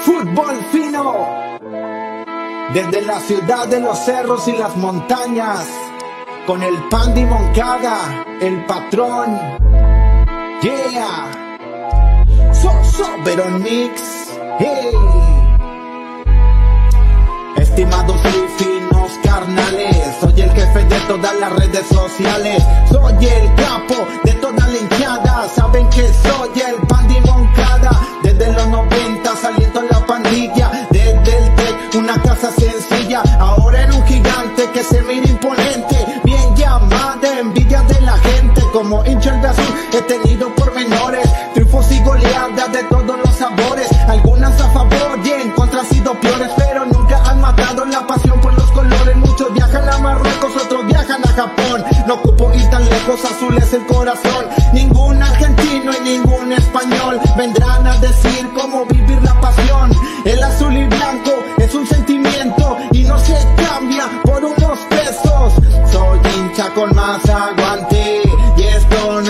Fútbol fino. Desde la ciudad de los cerros y las montañas. Con el Pandi Moncada, el patrón. Yeah. So, so, Veronix. Hey. Estimados y finos carnales, soy el jefe de todas las redes sociales, soy el capo de toda la hinchada, saben que soy el que se mira imponente, bien llamada, envidia de la gente, como hincha el de azul, he tenido pormenores, triunfos y goleadas de todos los sabores, algunas a favor y en contra han sido peores, pero nunca han matado la pasión por los colores, muchos viajan a Marruecos, otros viajan a Japón, no ocupo ir tan lejos, azul es el corazón, ningún argentino y ningún español vendrán a decir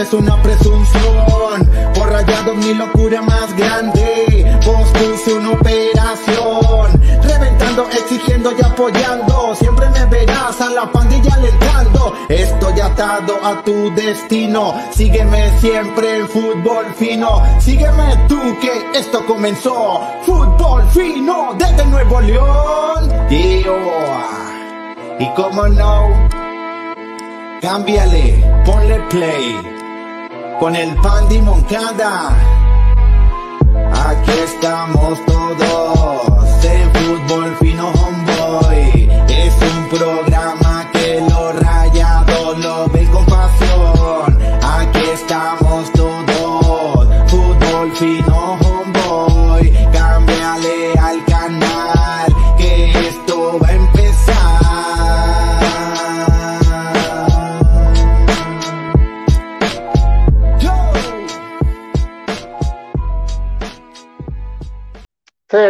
es una presunción, por rayados mi locura más grande, pospuse una operación, reventando, exigiendo y apoyando, siempre me verás a la pandilla alentando, estoy atado a tu destino, sígueme siempre en fútbol fino, sígueme tú que esto comenzó, fútbol fino desde Nuevo León, Yo. y como no, cámbiale, ponle play, con el Pandi Moncada. Aquí estamos todos en Fútbol Fino Homeboy. Es un programa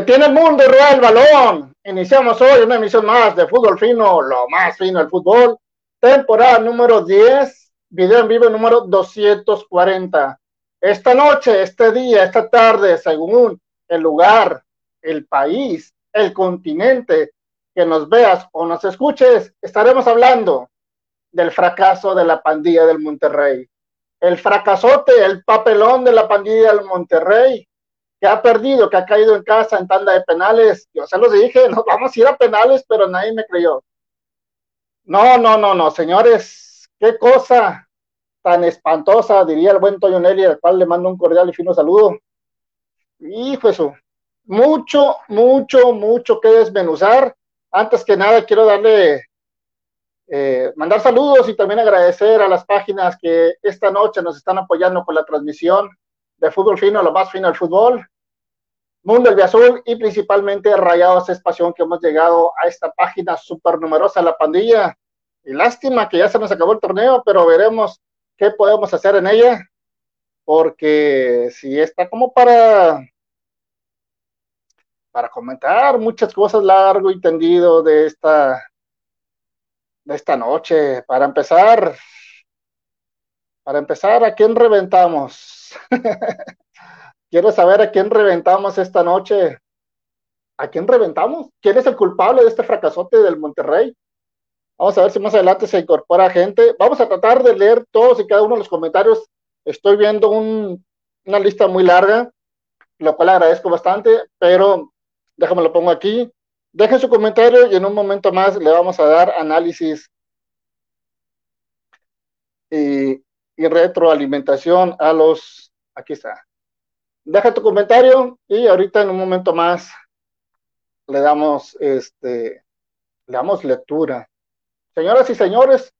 Se detiene el mundo el balón. Iniciamos hoy una emisión más de Fútbol Fino, lo más fino del fútbol. Temporada número 10, video en vivo número 240. Esta noche, este día, esta tarde, según el lugar, el país, el continente que nos veas o nos escuches, estaremos hablando del fracaso de la pandilla del Monterrey. El fracasote, el papelón de la pandilla del Monterrey, que ha perdido, que ha caído en casa en tanda de penales. Yo se los dije, nos vamos a ir a penales, pero nadie me creyó. No, no, no, no, señores, qué cosa tan espantosa, diría el buen Toño Nelly, al cual le mando un cordial y fino saludo. Hijo eso, mucho, mucho, mucho que desmenuzar. Antes que nada, quiero darle, eh, mandar saludos y también agradecer a las páginas que esta noche nos están apoyando con la transmisión de fútbol fino, lo más fino del fútbol. Mundo el Azul y principalmente Rayados es Pasión que hemos llegado a esta página súper numerosa, la pandilla. Y lástima que ya se nos acabó el torneo, pero veremos qué podemos hacer en ella, porque si está como para para comentar muchas cosas largo y tendido de esta de esta noche. Para empezar, para empezar, ¿a quién reventamos? Quiero saber a quién reventamos esta noche. ¿A quién reventamos? ¿Quién es el culpable de este fracasote del Monterrey? Vamos a ver si más adelante se incorpora gente. Vamos a tratar de leer todos y cada uno de los comentarios. Estoy viendo un, una lista muy larga, lo cual agradezco bastante, pero déjame lo pongo aquí. Dejen su comentario y en un momento más le vamos a dar análisis y, y retroalimentación a los... Aquí está. Deja tu comentario y ahorita en un momento más le damos este le damos lectura. Señoras y señores,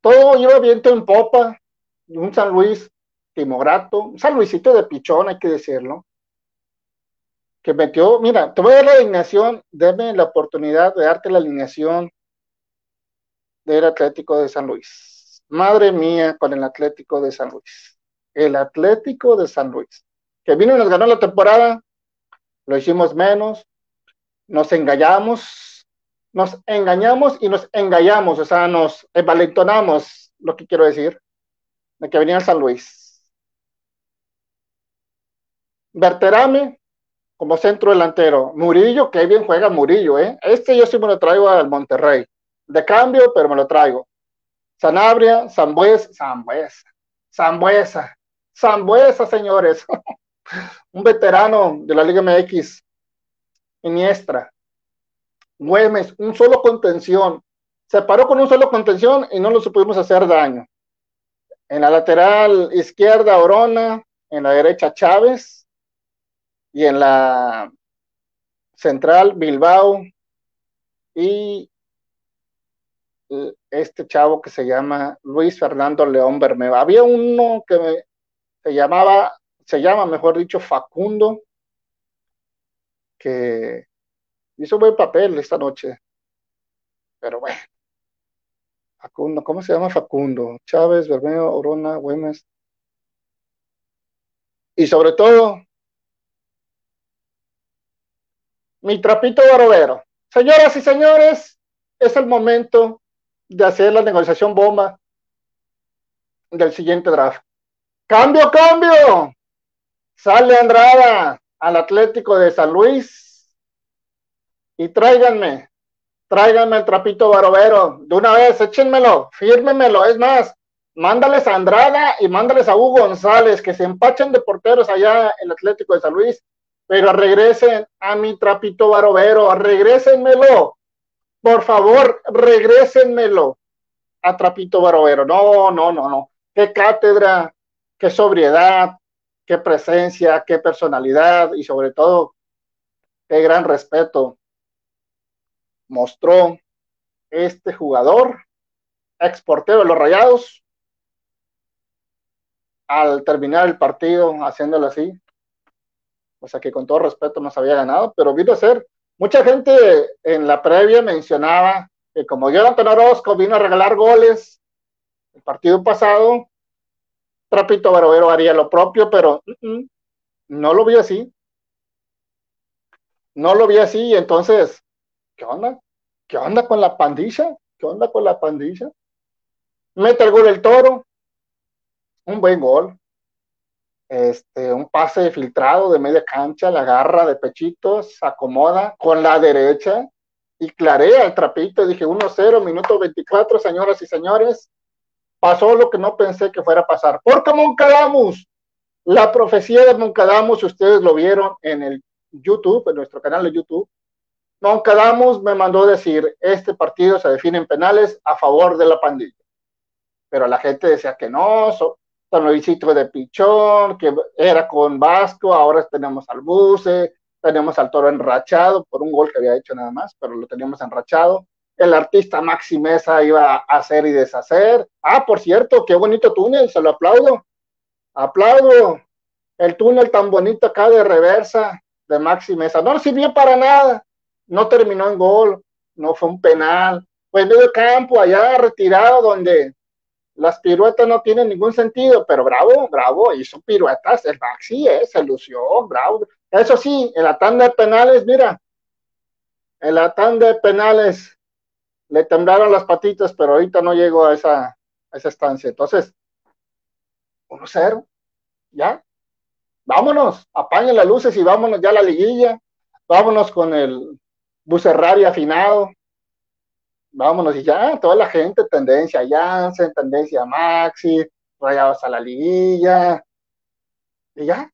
todo lleva viento en popa. Un San Luis timograto, un San Luisito de pichón, hay que decirlo. Que metió, mira, te voy a dar la alineación, deme la oportunidad de darte la alineación del Atlético de San Luis. Madre mía, con el Atlético de San Luis. El Atlético de San Luis que vino y nos ganó la temporada, lo hicimos menos, nos engañamos, nos engañamos y nos engañamos, o sea, nos envalentonamos, lo que quiero decir, de que venía San Luis. Berterame como centro delantero. Murillo, que bien juega Murillo, ¿eh? Este yo sí me lo traigo al Monterrey. De cambio, pero me lo traigo. Sanabria, Zambuesa, Zambuesa, Zambuesa, Zambuesa, señores. Un veterano de la Liga MX. Iniestra. Güemes, un solo contención. Se paró con un solo contención y no lo supimos hacer daño. En la lateral izquierda, Orona. En la derecha, Chávez. Y en la central, Bilbao. Y este chavo que se llama Luis Fernando León Bermeo. Había uno que se llamaba, se llama, mejor dicho, Facundo, que hizo buen papel esta noche. Pero bueno. Facundo, ¿cómo se llama Facundo? Chávez, Bermeo, Orona, Güemes. Y sobre todo, mi trapito barbero. Señoras y señores, es el momento de hacer la negociación bomba del siguiente draft. Cambio, cambio. Sale Andrada al Atlético de San Luis y tráiganme, tráiganme el trapito barbero de una vez, échenmelo, fírmemelo. Es más, mándales a Andrada y mándales a Hugo González que se empachen de porteros allá en el Atlético de San Luis, pero regresen a mi trapito barbero, regrésenmelo por favor, regrésenmelo a Trapito Barovero. No, no, no, no. Qué cátedra, qué sobriedad, qué presencia, qué personalidad y sobre todo, qué gran respeto mostró este jugador, exportero de los Rayados, al terminar el partido haciéndolo así. O sea que con todo respeto nos había ganado, pero vino a ser Mucha gente en la previa mencionaba que como Jonathan Orozco vino a regalar goles el partido pasado, Trapito Barovero haría lo propio, pero no lo vi así. No lo vi así, entonces, ¿qué onda? ¿Qué onda con la pandilla? ¿Qué onda con la pandilla? Mete el gol el toro, un buen gol, este, un pase filtrado de media cancha, la garra de pechitos, acomoda con la derecha y clarea el trapito. Dije 1-0, minuto 24, señoras y señores. Pasó lo que no pensé que fuera a pasar. Porque Moncadamus, la profecía de Moncadamus, ustedes lo vieron en el YouTube, en nuestro canal de YouTube. Moncadamus me mandó decir, este partido se define en penales a favor de la pandilla. Pero la gente decía que no, San Luisito de Pichón, que era con Vasco, ahora tenemos al Buce, tenemos al Toro enrachado por un gol que había hecho nada más, pero lo teníamos enrachado. El artista Maxi Mesa iba a hacer y deshacer. Ah, por cierto, qué bonito túnel, se lo aplaudo. Aplaudo el túnel tan bonito acá de reversa de Maxi Mesa. No sirvió para nada, no terminó en gol, no fue un penal. Fue en medio campo, allá retirado, donde las piruetas no tienen ningún sentido, pero bravo, bravo, hizo piruetas, el Maxi eh, se lució, bravo. Eso sí, en la tanda de penales, mira, en la tanda de penales le temblaron las patitas, pero ahorita no llegó a esa, esa estancia. Entonces, 1-0, ya, vámonos, apaguen las luces y vámonos ya a la liguilla, vámonos con el Bucerrari afinado, vámonos y ya, toda la gente, tendencia Janssen, tendencia Maxi, rayados a la liguilla, y ya.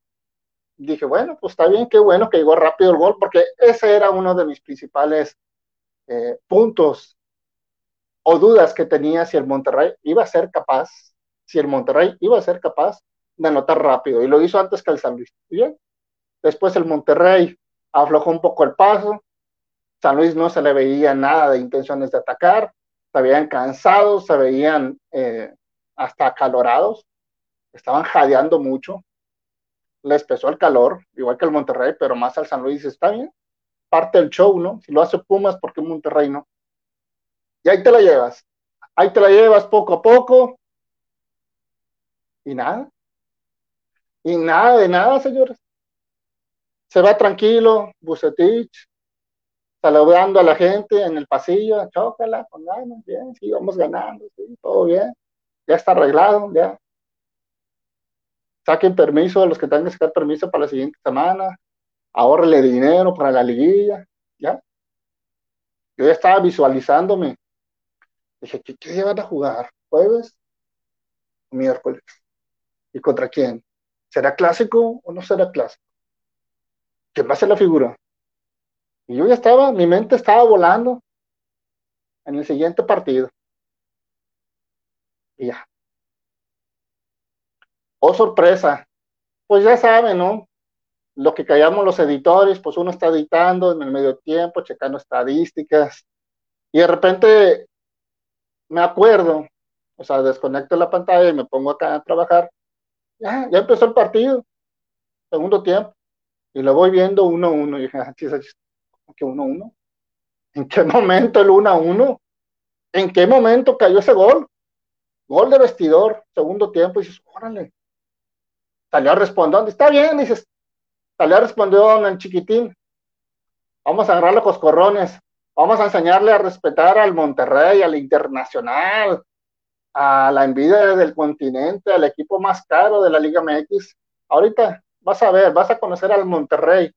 Dije, bueno, pues está bien, qué bueno que llegó rápido el gol, porque ese era uno de mis principales eh, puntos o dudas que tenía si el Monterrey iba a ser capaz, si el Monterrey iba a ser capaz de anotar rápido, y lo hizo antes que el San Luis. Bien. Después el Monterrey aflojó un poco el paso, San Luis no se le veía nada de intenciones de atacar, se veían cansados, se veían eh, hasta acalorados, estaban jadeando mucho, les pesó el calor, igual que el Monterrey, pero más al San Luis está bien, parte del show, ¿no? Si lo hace Pumas, ¿por qué Monterrey no? Y ahí te la llevas, ahí te la llevas poco a poco, y nada, y nada de nada, señores. Se va tranquilo, Bucetich, saludando a la gente en el pasillo, chócala, con ganas, bien, sí, vamos ganando, sí, todo bien, ya está arreglado, ya. saquen permiso a los que tengan que sacar permiso para la siguiente semana, ahorrele dinero para la liguilla, ¿ya? Yo ya estaba visualizándome. Dije, ¿qué, qué van a jugar? ¿Jueves? ¿Miércoles? ¿Y contra quién? ¿Será clásico o no será clásico? ¿Quién va a ser la figura? Y yo ya estaba, mi mente estaba volando en el siguiente partido. Y ya. Oh, sorpresa. Pues ya saben, ¿no? Lo que callamos los editores, pues uno está editando en el medio tiempo, checando estadísticas. Y de repente me acuerdo, o sea, desconecto la pantalla y me pongo acá a trabajar. Ya, ya empezó el partido, segundo tiempo. Y lo voy viendo uno a uno. Y dije, ¿qué uno a uno? ¿En qué momento el uno a uno? ¿En qué momento cayó ese gol? Gol de vestidor, segundo tiempo, y dices, órale. Salió a responder, está bien, dices, salió a responder el chiquitín. Vamos a agarrar los coscorrones, vamos a enseñarle a respetar al Monterrey, al Internacional, a la envidia del continente, al equipo más caro de la Liga MX. Ahorita vas a ver, vas a conocer al Monterrey,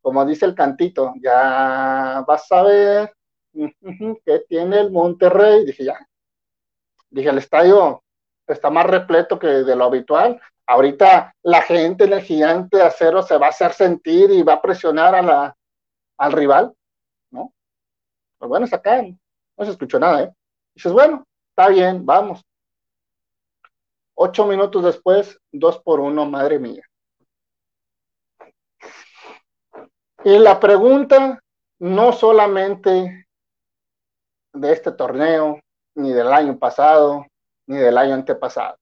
como dice el cantito, ya vas a ver qué tiene el Monterrey. Dije, ya, Dije, el estadio está más repleto que de lo habitual. Ahorita la gente en el gigante de acero se va a hacer sentir y va a presionar a la, al rival, ¿no? Pues bueno, es acá, no se escuchó nada, ¿eh? Dices, bueno, está bien, vamos. Ocho minutos después, dos por uno, madre mía. Y la pregunta no solamente de este torneo, ni del año pasado, ni del año antepasado.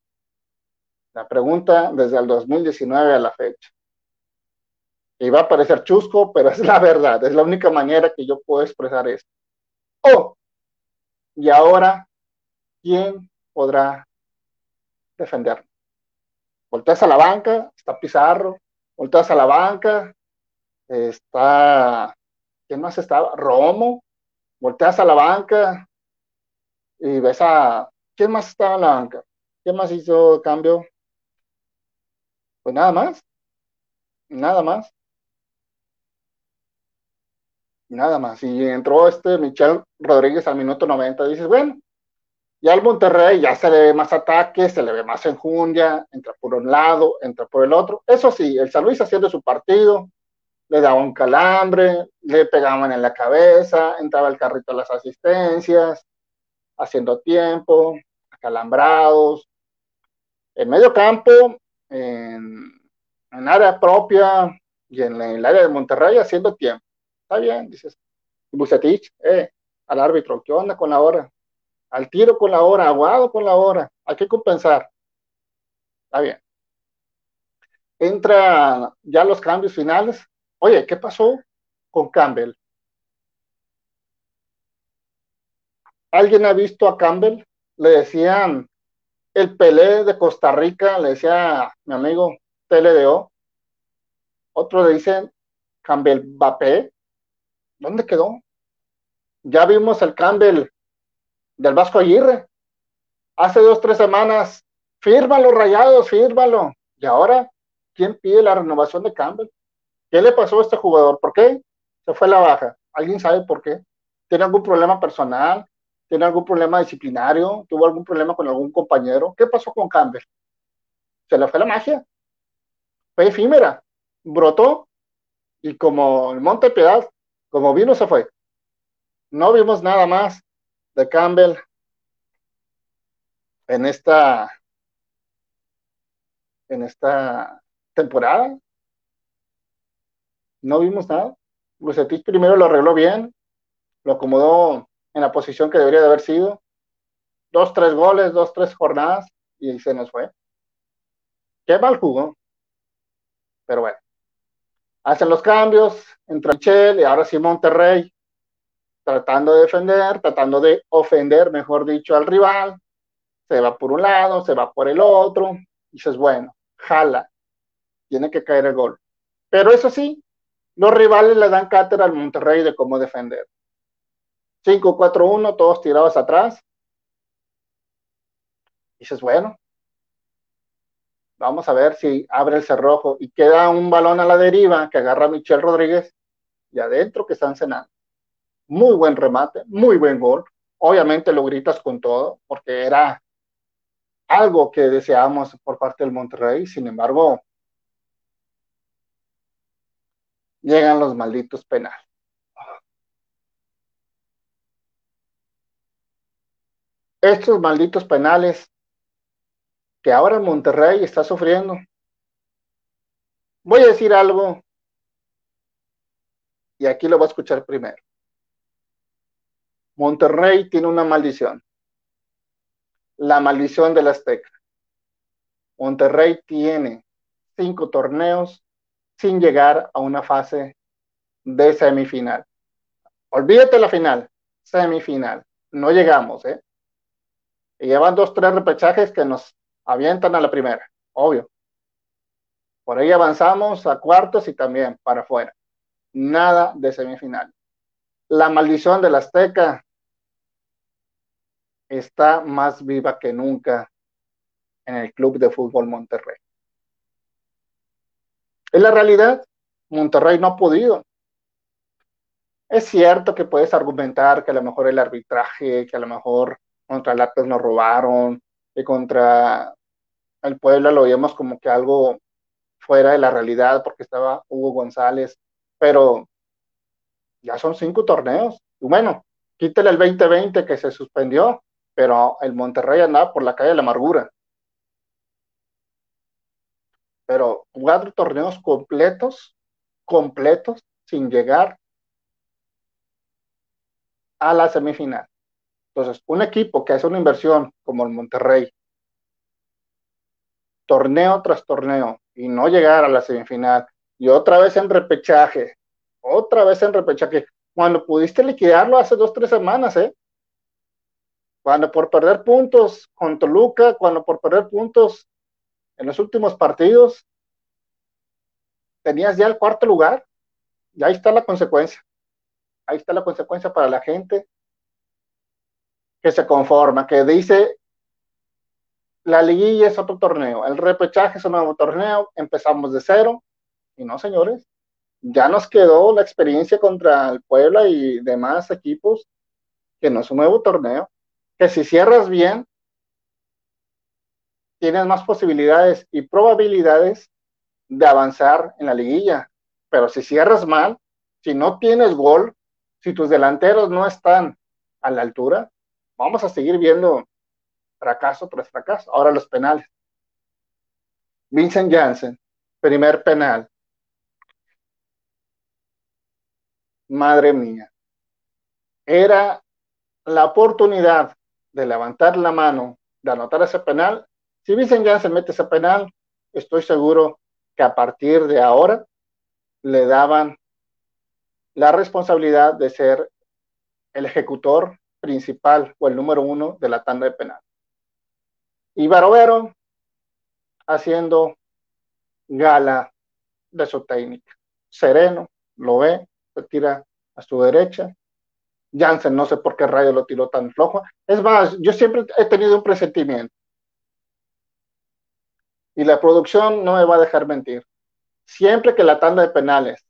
La pregunta desde el 2019 a la fecha. Y va a parecer chusco, pero es la verdad, es la única manera que yo puedo expresar esto. Oh, y ahora, ¿quién podrá defenderme? Volteas a la banca, está Pizarro, volteas a la banca, está, ¿quién más estaba? Romo, volteas a la banca, y ves a, ¿quién más estaba en la banca? ¿Quién más hizo cambio? Pues nada más, nada más. Nada más. Y entró este Michel Rodríguez al minuto 90. Dices, bueno, ya el Monterrey ya se le ve más ataque, se le ve más enjundia, entra por un lado, entra por el otro. Eso sí, el San Luis haciendo su partido, le daba un calambre, le pegaban en la cabeza, entraba el carrito a las asistencias, haciendo tiempo, acalambrados, en medio campo, en, área propia y en, el área de Monterrey haciendo tiempo. Está bien, dices. Bucetich, eh, al árbitro, ¿qué onda con la hora? Al tiro con la hora, aguado con la hora, hay que compensar. Está bien. Entra ya los cambios finales. Oye, ¿qué pasó con Campbell? ¿Alguien ha visto a Campbell? Le decían el Pelé de Costa Rica, le decía mi amigo TLDO. Otro le dicen Campbell Bapé. ¿Dónde quedó? Ya vimos el Campbell del Vasco Aguirre. Hace dos, tres semanas, fírmalo, rayados, fírmalo. Y ahora, ¿quién pide la renovación de Campbell? ¿Qué le pasó a este jugador? ¿Por qué se fue a la baja? ¿Alguien sabe por qué? ¿Tiene algún problema personal? tiene algún problema disciplinario, tuvo algún problema con algún compañero. ¿Qué pasó con Campbell? Se le fue la magia. Fue efímera. Brotó y como el Monte Piedad, como vino, se fue. No vimos nada más de Campbell en esta en esta temporada. No vimos nada. Bucetich primero lo arregló bien, lo acomodó en la posición que debería de haber sido. Dos, tres goles, dos, tres jornadas y se nos fue. Qué mal jugó. Pero bueno. Hacen los cambios, entra Michel y ahora sí Monterrey, tratando de defender, tratando de ofender, mejor dicho, al rival. Se va por un lado, se va por el otro. Y dices, bueno, jala. Tiene que caer el gol. Pero eso sí, los rivales le dan cátedra al Monterrey de cómo defender. 5-4-1, todos tirados atrás. dices, bueno, Vamos a ver si abre el cerrojo y queda un balón a la deriva que agarra Michel Rodríguez y adentro que están cenando. Muy buen remate, muy buen gol. Obviamente lo gritas con todo porque era algo que deseamos por parte del Monterrey. Sin embargo, llegan los malditos penales. Estos malditos penales que ahora Monterrey está sufriendo. Voy a decir algo y aquí lo voy a escuchar primero. Monterrey tiene una maldición. La maldición del Azteca. Monterrey tiene cinco torneos sin llegar a una fase de semifinal. Olvídate la final, semifinal. No llegamos, ¿eh? Y llevan dos, tres repechajes que nos avientan a la primera, obvio. Por ahí avanzamos a cuartos y también para afuera. Nada de semifinal. La maldición del Azteca está más viva que nunca en el Club de Fútbol Monterrey. En la realidad, Monterrey no ha podido. Es cierto que puedes argumentar que a lo mejor el arbitraje, que a lo mejor contra el nos robaron, que contra el Puebla lo vimos como que algo fuera de la realidad porque estaba Hugo González, pero ya son cinco torneos. Y bueno, quítale el 2020 que se suspendió, pero el Monterrey andaba por la calle de la amargura. Pero cuatro torneos completos, completos, sin llegar a la semifinal. Entonces, un equipo que hace una inversión como el Monterrey, torneo tras torneo, y no llegar a la semifinal, y otra vez en repechaje, otra vez en repechaje, cuando pudiste liquidarlo hace dos, tres semanas, ¿eh? Cuando por perder puntos con Toluca, cuando por perder puntos en los últimos partidos, tenías ya el cuarto lugar, y ahí está la consecuencia. Ahí está la consecuencia para la gente que se conforma, que dice, la liguilla es otro torneo, el repechaje es un nuevo torneo, empezamos de cero, y no, señores, ya nos quedó la experiencia contra el Puebla y demás equipos, que no es un nuevo torneo, que si cierras bien, tienes más posibilidades y probabilidades de avanzar en la liguilla. Pero si cierras mal, si no tienes gol, si tus delanteros no están a la altura, vamos a seguir viendo fracaso tras fracaso. Ahora los penales. Vincent Janssen, primer penal. Madre mía. Era la oportunidad de levantar la mano, de anotar ese penal. Si Vincent Janssen mete ese penal, estoy seguro que a partir de ahora le daban la responsabilidad de ser el ejecutor principal o el número uno de la tanda de penal. Y Barovero haciendo gala de su técnica. Sereno, lo ve, se tira a su derecha. Jansen, no sé por qué rayo lo tiró tan flojo. Es más, yo siempre he tenido un presentimiento. Y la producción no me va a dejar mentir. Siempre que la tanda de penales,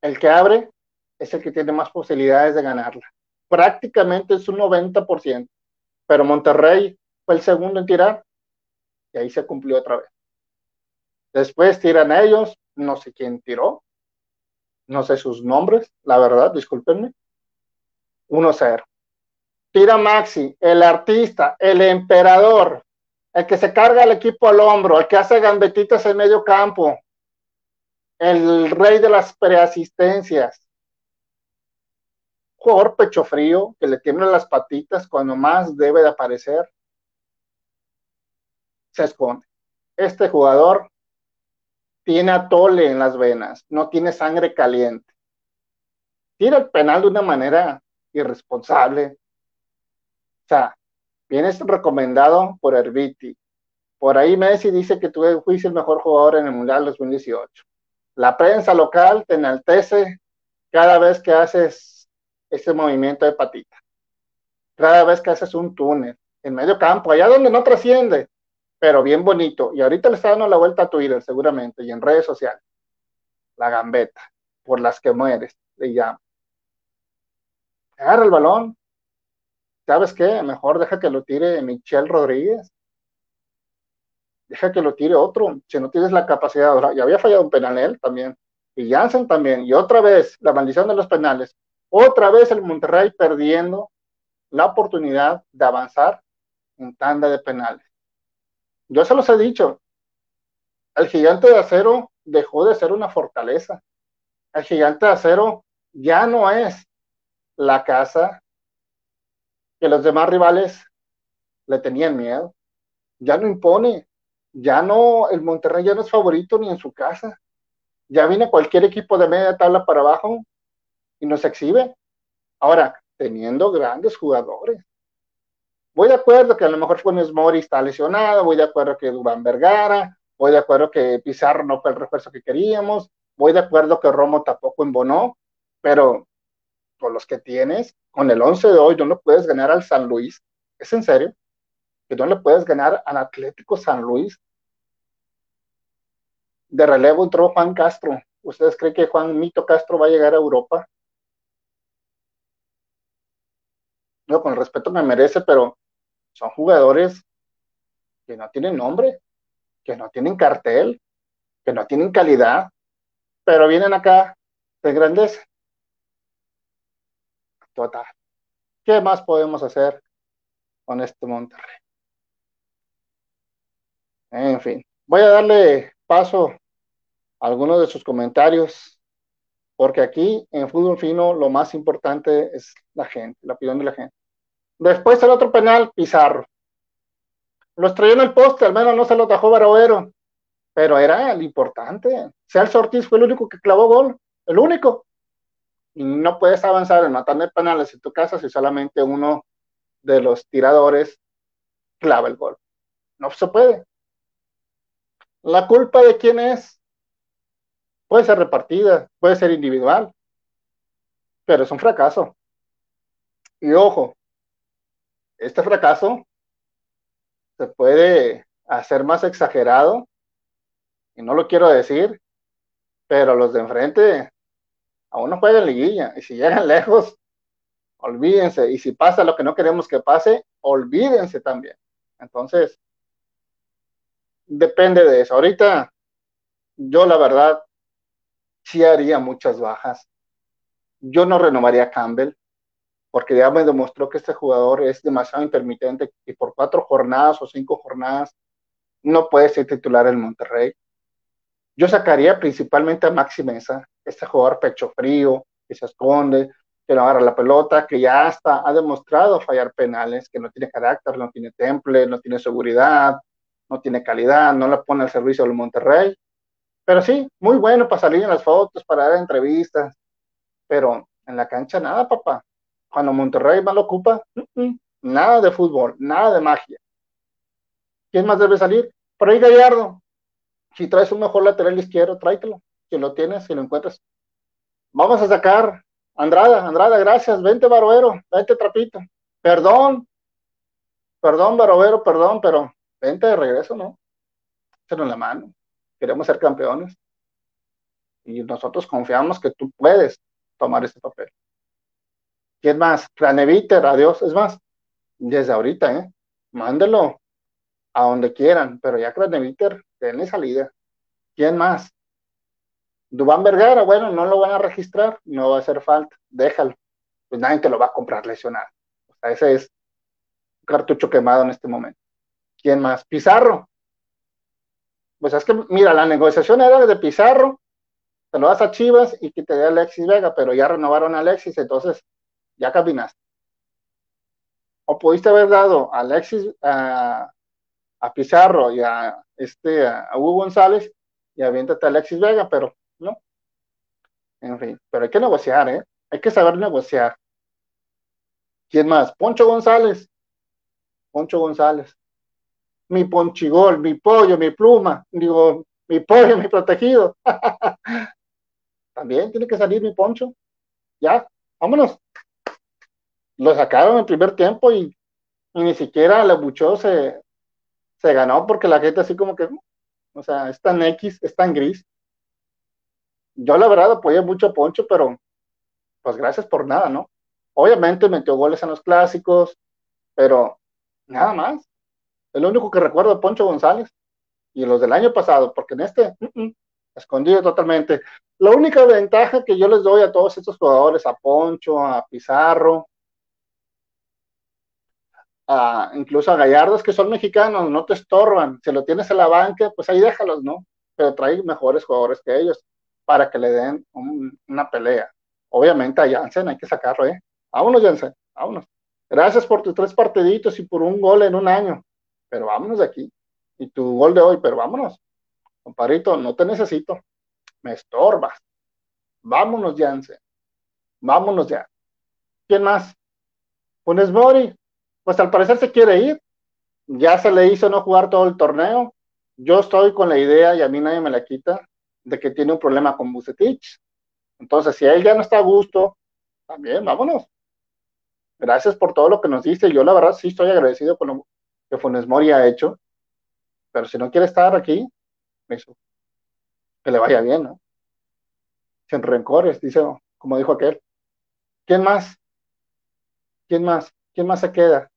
el que abre es el que tiene más posibilidades de ganarla. Prácticamente es un 90%, pero Monterrey fue el segundo en tirar y ahí se cumplió otra vez. Después tiran ellos, no sé quién tiró, no sé sus nombres, la verdad, discúlpenme. 1-0. Tira Maxi, el artista, el emperador, el que se carga el equipo al hombro, el que hace gambetitas en medio campo, el rey de las preasistencias, jugador pecho frío, que le tiemblan las patitas cuando más debe de aparecer, se esconde. Este jugador tiene atole en las venas, no tiene sangre caliente. Tira el penal de una manera irresponsable. O sea, vienes recomendado por Herbiti. Por ahí Messi dice que tú fuiste el mejor jugador en el Mundial 2018. La prensa local te enaltece cada vez que haces ese movimiento de patita. Cada vez que haces un túnel en medio campo, allá donde no trasciende, pero bien bonito. Y ahorita le está dando la vuelta a Twitter, seguramente, y en redes sociales. La gambeta, por las que mueres, le llamo. Agarra el balón. ¿Sabes qué? Mejor deja que lo tire Michelle Rodríguez. Deja que lo tire otro. Si no tienes la capacidad, ahora, ya había fallado un penal él también. Y Jansen también. Y otra vez, la maldición de los penales. Otra vez el Monterrey perdiendo la oportunidad de avanzar en tanda de penales. Yo se los he dicho, el gigante de acero dejó de ser una fortaleza. El gigante de acero ya no es la casa que los demás rivales le tenían miedo. Ya no impone, ya no, el Monterrey ya no es favorito ni en su casa. Ya viene cualquier equipo de media tabla para abajo y nos exhibe. Ahora, teniendo grandes jugadores. Voy de acuerdo que a lo mejor Funes Mori está lesionado, voy de acuerdo que Dubán Vergara, voy de acuerdo que Pizarro no fue el refuerzo que queríamos, voy de acuerdo que Romo tampoco embonó, pero con los que tienes, con el 11 de hoy, no le puedes ganar al San Luis. ¿Es en serio? Que no le puedes ganar al Atlético San Luis. De relevo entró Juan Castro. ¿Ustedes creen que Juan Mito Castro va a llegar a Europa? No, con el respeto me merece, pero son jugadores que no tienen nombre, que no tienen cartel, que no tienen calidad, pero vienen acá de grandeza. Total. ¿Qué más podemos hacer con este Monterrey? En fin, voy a darle paso a algunos de sus comentarios, porque aquí en fútbol fino lo más importante es la gente, la opinión de la gente. Después el otro penal, Pizarro. Lo estrelló en el poste, al menos no se lo tajó Baroero, pero era el importante. Celso Ortiz fue el único que clavó gol, el único no puedes avanzar en matar de penales en tu casa si solamente uno de los tiradores clava el gol. No se puede. ¿La culpa de quién es? Puede ser repartida, puede ser individual, pero es un fracaso. Y ojo, este fracaso se puede hacer más exagerado, y no lo quiero decir, pero los de enfrente aún no juegan liguilla. Y si llegan lejos, olvídense. Y si pasa lo que no queremos que pase, olvídense también. Entonces, depende de eso. Ahorita, yo la verdad, sí haría muchas bajas. Yo no renovaría a Campbell, porque ya me demostró que este jugador es demasiado intermitente y por cuatro jornadas o cinco jornadas no puede ser titular en Monterrey. Yo sacaría principalmente a Maxi Mesa, este jugador pecho frío, que se esconde, que no agarra la pelota, que ya hasta ha demostrado fallar penales, que no tiene carácter, no tiene temple, no tiene seguridad, no tiene calidad, no le pone al servicio del Monterrey. Pero sí, muy bueno para salir en las fotos, para dar entrevistas, pero en la cancha nada, papá. Cuando Monterrey lo ocupa, nada de fútbol, nada de magia. ¿Quién más debe salir? Por ahí Gallardo. Si traes un mejor lateral izquierdo, tráetelo que lo tienes, si lo encuentras. Vamos a sacar, Andrada, Andrada, gracias, vente Baroero, vente Trapito. Perdón, perdón Baroero, perdón, pero vente de regreso, ¿no? Échalo en la mano. Queremos ser campeones. Y nosotros confiamos que tú puedes tomar ese papel. ¿Quién más? Craneviter, adiós. Es más, desde ahorita, ¿eh? Mándelo a donde quieran, pero ya Craneviter, denle salida. ¿Quién más? Dubán Vergara, bueno, no lo van a registrar, no va a hacer falta, déjalo. Pues nadie te lo va a comprar lesionado. O sea, ese es un cartucho quemado en este momento. ¿Quién más? Pizarro. Pues es que, mira, la negociación era de Pizarro, te lo das a Chivas y que te dé Alexis Vega, pero ya renovaron a Alexis, entonces ya caminaste. O pudiste haber dado a Alexis, a, Pizarro y a, este, a Hugo González y aviéntate a Alexis Vega, pero ¿no? En fin, pero hay que negociar, ¿eh? Hay que saber negociar. ¿Quién más? Poncho González. Poncho González. Mi ponchigol, mi pollo, mi pluma. Digo, mi pollo, mi protegido. También tiene que salir mi poncho. Ya, vámonos. Lo sacaron en primer tiempo y, ni siquiera la buchó se, se ganó porque la gente así como que, o sea, es tan X, es tan gris. Yo la verdad apoyé mucho a Poncho, pero pues gracias por nada, ¿no? Obviamente metió goles en los clásicos, pero nada más. Es lo único que recuerdo de Poncho González y los del año pasado, porque en este, escondido totalmente. La única ventaja que yo les doy a todos estos jugadores, a Poncho, a Pizarro, incluso a Gallardos, que son mexicanos, no te estorban. Si lo tienes en la banca, pues ahí déjalos, ¿no? Pero trae mejores jugadores que ellos para que le den una pelea. Obviamente a Jansen hay que sacarlo, ¿eh? Vámonos, Jansen, vámonos. Gracias por tus tres partiditos y por un gol en un año, pero vámonos de aquí. Y tu gol de hoy, pero vámonos. Comparito, no te necesito. Me estorbas. Vámonos, Jansen. Vámonos ya. ¿Quién más? Funes Mori. Pues al parecer se quiere ir. Ya se le hizo no jugar todo el torneo. Yo estoy con la idea, y a mí nadie me la quita, de que tiene un problema con Bucetich. Entonces, si él ya no está a gusto, también vámonos. Gracias por todo lo que nos dice. Yo la verdad sí estoy agradecido con lo que Funes Mori ha hecho. Pero si no quiere estar aquí, eso, que le vaya bien, ¿no? Sin rencores, dice, como dijo aquel. ¿Quién más? ¿Quién más? ¿Quién más se queda?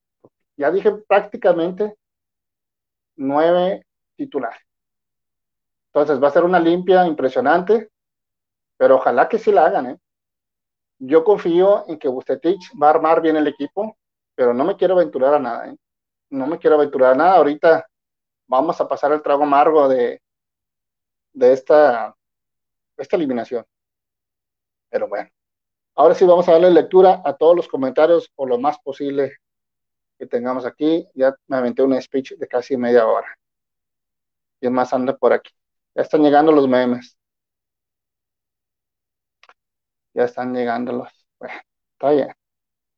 Ya dije prácticamente nueve titulares. Entonces va a ser una limpia impresionante, pero ojalá que sí la hagan, ¿eh? Yo confío en que Bustetich va a armar bien el equipo, pero no me quiero aventurar a nada, ¿eh? No me quiero aventurar a nada. Ahorita vamos a pasar el trago amargo de, de esta, esta eliminación. Pero bueno, ahora sí vamos a darle lectura a todos los comentarios o lo más posible que tengamos aquí. Ya me aventé un speech de casi media hora. Y es más anda por aquí. Ya están llegando los memes. Ya están llegando los. Bueno, está bien.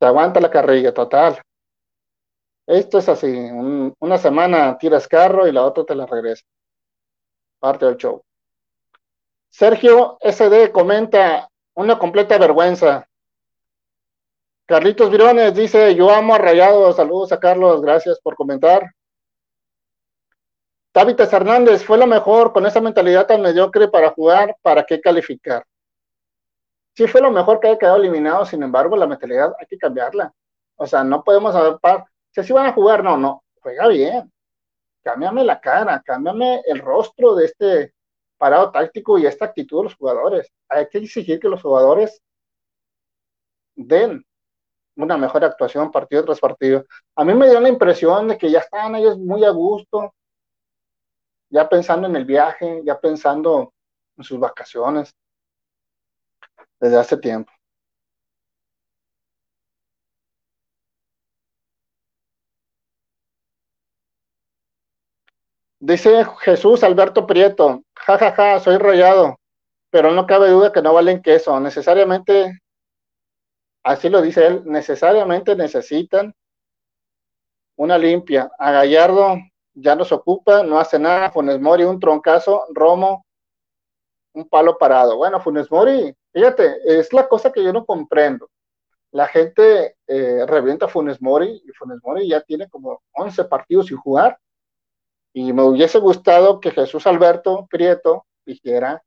Se aguanta la carrilla, total. Esto es así. una semana tiras carro y la otra te la regresa. Parte del show. Sergio SD comenta una completa vergüenza. Carlitos Virones dice, yo amo a Rayados, saludos a Carlos, gracias por comentar. Távitas Hernández, fue lo mejor con esa mentalidad tan mediocre para jugar, ¿para qué calificar? Sí fue lo mejor que haya quedado eliminado, sin embargo, la mentalidad hay que cambiarla. O sea, no podemos adaptar, si así van a jugar, no, no, juega bien. Cámbiame la cara, cámbiame el rostro de este, parado táctico y esta actitud de los jugadores. Hay que exigir que los jugadores den una mejor actuación partido tras partido. A mí me dio la impresión de que ya estaban ellos muy a gusto, ya pensando en el viaje, ya pensando en sus vacaciones desde hace tiempo. Dice Jesús Alberto Prieto, jajaja, ja, ja, soy rayado, pero no cabe duda que no valen queso. Necesariamente, así lo dice él, necesariamente necesitan una limpia. A Gallardo ya nos ocupa, no hace nada. Funes Mori, un troncazo. Romo, un palo parado. Bueno, Funes Mori, fíjate, es la cosa que yo no comprendo. La gente eh, revienta a Funes Mori y Funes Mori ya tiene como 11 partidos sin jugar y me hubiese gustado que Jesús Alberto Prieto dijera,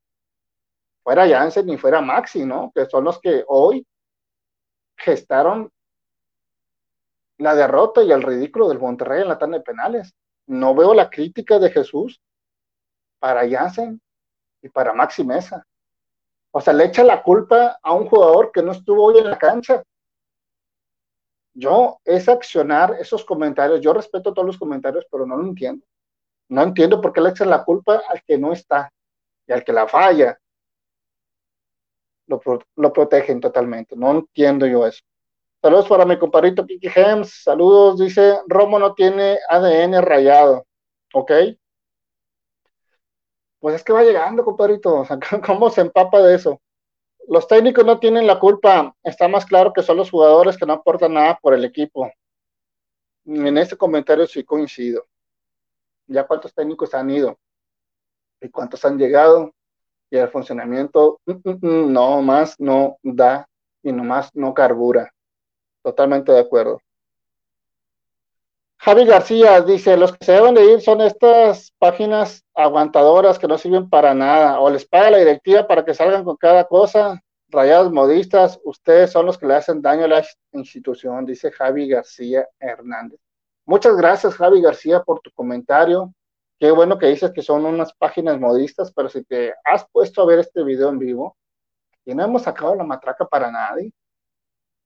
fuera Jansen y fuera Maxi, ¿no? Que son los que hoy gestaron la derrota y el ridículo del Monterrey en la tanda de penales. No veo la crítica de Jesús para Jansen y para Maxi Mesa. O sea, le echa la culpa a un jugador que no estuvo hoy en la cancha. Yo, ese accionar, esos comentarios, yo respeto todos los comentarios, pero no lo entiendo. No entiendo por qué le echan la culpa al que no está y al que la falla. Lo, protegen totalmente. No entiendo yo eso. Saludos para mi compadrito Kiki Hems. Saludos, dice Romo no tiene ADN rayado. ¿Ok? Pues es que va llegando, compadrito. ¿cómo se empapa de eso? Los técnicos no tienen la culpa. Está más claro que son los jugadores que no aportan nada por el equipo. En este comentario sí coincido ya cuántos técnicos han ido y cuántos han llegado y el funcionamiento mm, mm, mm, no más no da y nomás no carbura. Totalmente de acuerdo. Javi García dice, los que se deben de ir son estas páginas aguantadoras que no sirven para nada, o les paga la directiva para que salgan con cada cosa, rayados modistas, ustedes son los que le hacen daño a la institución, dice Javi García Hernández. Muchas gracias, Javi García, por tu comentario. Qué bueno que dices que son unas páginas modistas, pero si te has puesto a ver este video en vivo, y no hemos sacado la matraca para nadie.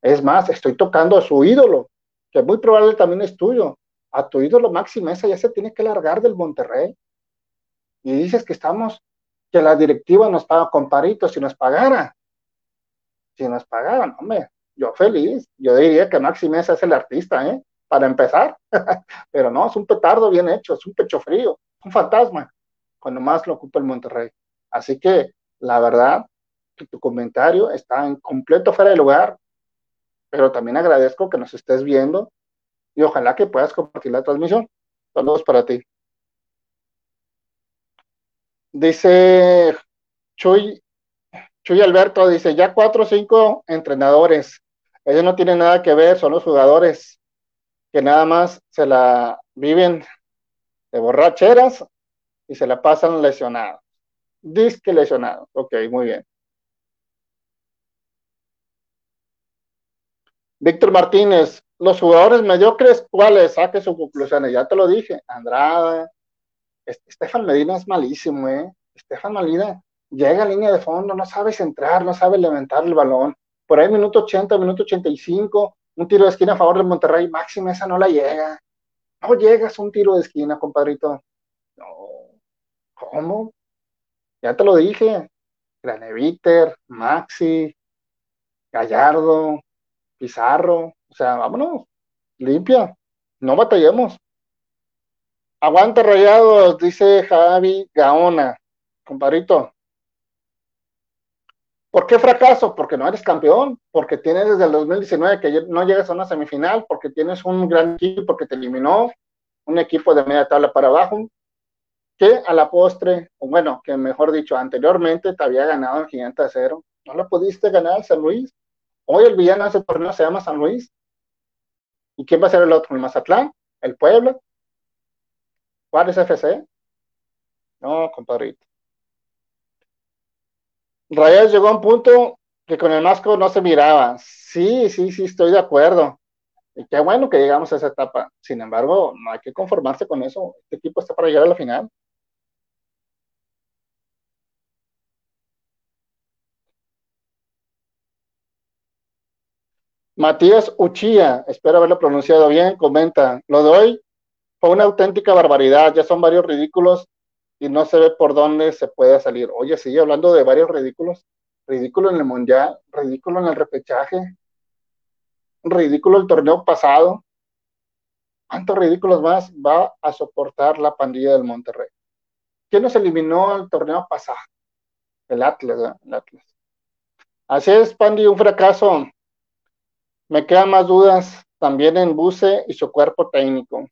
Es más, estoy tocando a su ídolo, que muy probable también es tuyo. A tu ídolo Maxi Mesa ya se tiene que largar del Monterrey. Y dices que estamos, que la directiva nos paga con paritos, si nos pagara. Si nos pagaran, hombre, yo feliz. Yo diría que Maxi Mesa es el artista, ¿eh? Para empezar. Pero no, es un petardo bien hecho, es un pecho frío, un fantasma, cuando más lo ocupa el Monterrey. Así que, la verdad, que tu comentario está en completo fuera de lugar, pero también agradezco que nos estés viendo y ojalá que puedas compartir la transmisión. Saludos para ti. Dice Chuy, Chuy Alberto, dice, ya cuatro o cinco entrenadores. Ellos no tienen nada que ver, son los jugadores que nada más se la viven de borracheras y se la pasan lesionados. Disque lesionados. Ok, muy bien. Víctor Martínez, los jugadores mediocres, ¿cuáles? Saque sus conclusiones, ya te lo dije. Andrada, Estefan Medina es malísimo, ¿eh? Estefan Medina llega a línea de fondo, no sabe centrar, no sabe levantar el balón. Por ahí, minuto 80, minuto 85, un tiro de esquina a favor del Monterrey, máxima esa no la llega. No llegas un tiro de esquina, compadrito. No. ¿Cómo? Ya te lo dije. Graneviter, Maxi, Gallardo, Pizarro, o sea, vámonos, limpia, no batallemos. Aguanta rayados, dice Javi Gaona, compadrito. ¿Por qué fracaso? Porque no eres campeón, porque tienes desde el 2019 que no llegas a una semifinal, porque tienes un gran equipo porque te eliminó, un equipo de media tabla para abajo, que a la postre, o bueno, que mejor dicho, anteriormente te había ganado en Gigante de Cero. No lo pudiste ganar San Luis. Hoy el villano de ese torneo se llama San Luis. ¿Y quién va a ser el otro? ¿El Mazatlán? ¿El Puebla? ¿Cuál es FC? No, compadrito. Rayas llegó a un punto que con el Masco no se miraba. Sí, sí, sí, estoy de acuerdo. Y qué bueno que llegamos a esa etapa. Sin embargo, no hay que conformarse con eso. Este equipo está para llegar a la final. Matías Uchía, espero haberlo pronunciado bien, comenta, lo doy fue una auténtica barbaridad, ya son varios ridículos y no se ve por dónde se puede salir. Oye, sigue hablando de varios ridículos, ridículo en el mundial, ridículo en el repechaje, ridículo el torneo pasado. ¿Cuántos ridículos más va a soportar la pandilla del Monterrey? ¿Quién nos eliminó el torneo pasado? El Atlas, el Atlas. Así es, Pandi, un fracaso me quedan más dudas también en Buse y su cuerpo técnico.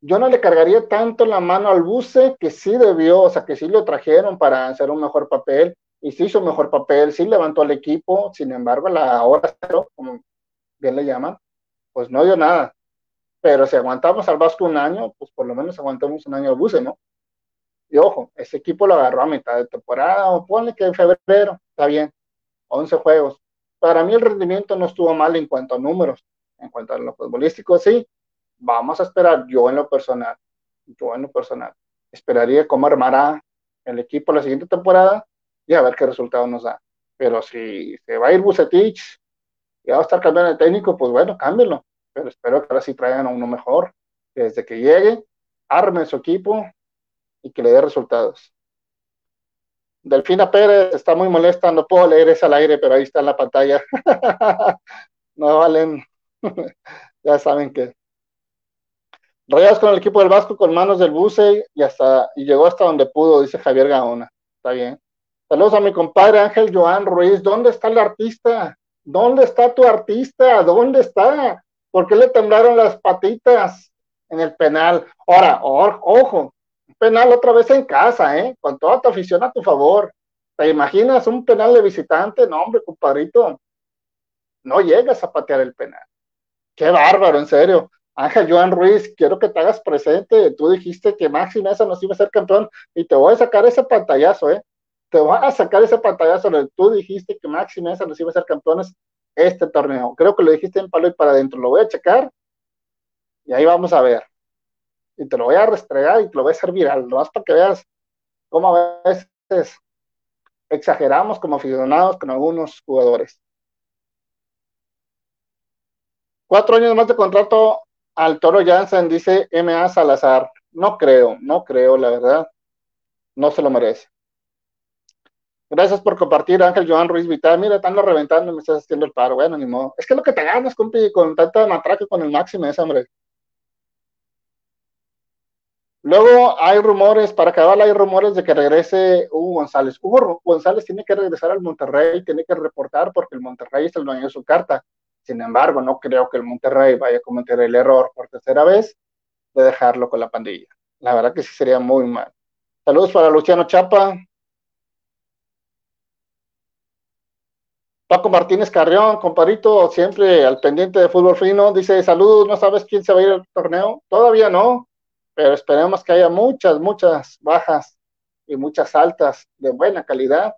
Yo no le cargaría tanto la mano al Buse, que sí debió, o sea, que sí lo trajeron para hacer un mejor papel, y sí hizo mejor papel, sí levantó al equipo, sin embargo, la hora cero, como bien le llaman, pues no dio nada. Pero si aguantamos al Vasco un año, pues por lo menos aguantamos un año al Buse, ¿no? Y ojo, ese equipo lo agarró a mitad de temporada, o ponle que en febrero, está bien, 11 juegos, para mí el rendimiento no estuvo mal en cuanto a números, en cuanto a lo futbolístico, sí. Vamos a esperar, yo en lo personal, yo en lo personal, esperaría cómo armará el equipo la siguiente temporada y a ver qué resultado nos da. Pero si se va a ir Bucetich y va a estar cambiando de técnico, pues bueno, cámbienlo. Pero espero que ahora sí traigan a uno mejor, desde que llegue, arme su equipo y que le dé resultados. Delfina Pérez está muy molesta, no puedo leer ese al aire, pero ahí está en la pantalla. no valen, ya saben que. Rayas con el equipo del Vasco con manos del buce y hasta y llegó hasta donde pudo, dice Javier Gaona. Está bien. Saludos a mi compadre Ángel Joan Ruiz. ¿Dónde está el artista? ¿Dónde está tu artista? ¿Dónde está? ¿Por qué le temblaron las patitas en el penal? Ahora, ojo, penal otra vez en casa, ¿eh? Con toda tu afición a tu favor. ¿Te imaginas un penal de visitante? No, hombre, compadrito. No llegas a patear el penal. Qué bárbaro, en serio. Ángel Joan Ruiz, quiero que te hagas presente. Tú dijiste que Maxi Mesa nos iba a ser campeón y te voy a sacar ese pantallazo, ¿eh? Te voy a sacar ese pantallazo. Tú dijiste que Maxi Mesa nos iba a ser campeones este torneo. Creo que lo dijiste en palo y para adentro. Lo voy a checar y ahí vamos a ver. Y te lo voy a restregar y te lo voy a hacer viral. Vas para que veas cómo a veces exageramos como aficionados con algunos jugadores. Cuatro años más de contrato al Toro Jansen, dice MA Salazar. No creo, no creo, la verdad. No se lo merece. Gracias por compartir, Ángel Joan Ruiz Vital. Mira, están reventando, me estás haciendo el paro. Bueno, ni modo. Es que es lo que te ganas, compi, con tanta matraca con el máximo ese, hombre. Luego hay rumores, para acabar, hay rumores de que regrese Hugo González. Hugo González tiene que regresar al Monterrey, tiene que reportar porque el Monterrey es el dueño de su carta. Sin embargo, no creo que el Monterrey vaya a cometer el error por tercera vez de dejarlo con la pandilla. La verdad que sí sería muy mal. Saludos para Luciano Chapa. Paco Martínez Carrión, comparito, siempre al pendiente de fútbol fino, dice, saludos, ¿no sabes quién se va a ir al torneo? Todavía no, pero esperemos que haya muchas, muchas bajas y muchas altas de buena calidad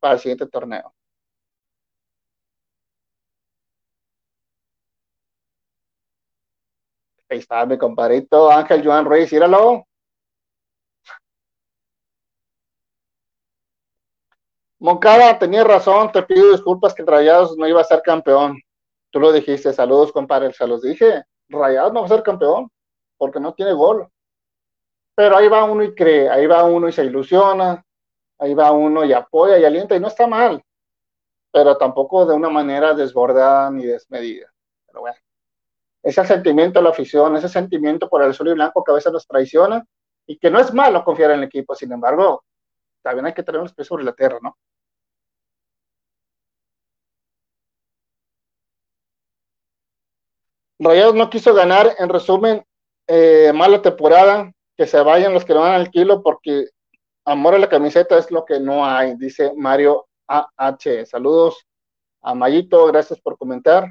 para el siguiente torneo. Ahí está mi compadrito Ángel Joan Ruiz, íralo. Moncada, tenía razón, te pido disculpas que Rayados no iba a ser campeón. Tú lo dijiste, saludos, compadre, se los dije. Rayados no va a ser campeón porque no tiene gol. Pero ahí va uno y cree, ahí va uno y se ilusiona, ahí va uno y apoya y alienta y no está mal, pero tampoco de una manera desbordada ni desmedida. Pero bueno ese sentimiento de la afición, ese sentimiento por el azul y blanco que a veces nos traiciona y que no es malo confiar en el equipo, sin embargo, también hay que tener los pies sobre la tierra, ¿no? Rayados no quiso ganar, en resumen, eh, mala temporada, que se vayan los que no van al kilo porque amor a la camiseta es lo que no hay, dice Mario AH. Saludos a Mayito, gracias por comentar.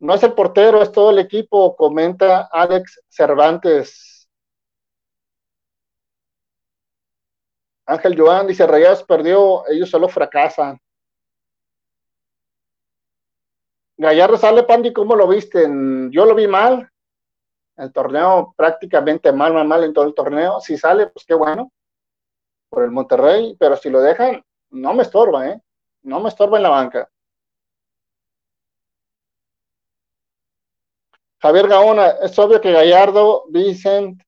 No es el portero, es todo el equipo, comenta Alex Cervantes. Ángel Joan dice, Rayados perdió, ellos solo fracasan. Gallardo sale, Pandi, ¿cómo lo viste? Yo lo vi mal, el torneo prácticamente mal, mal, mal en todo el torneo. Si sale, pues qué bueno, por el Monterrey, pero si lo dejan, no me estorba, ¿eh? No me estorba en la banca. Javier Gaona, es obvio que Gallardo, Vincent,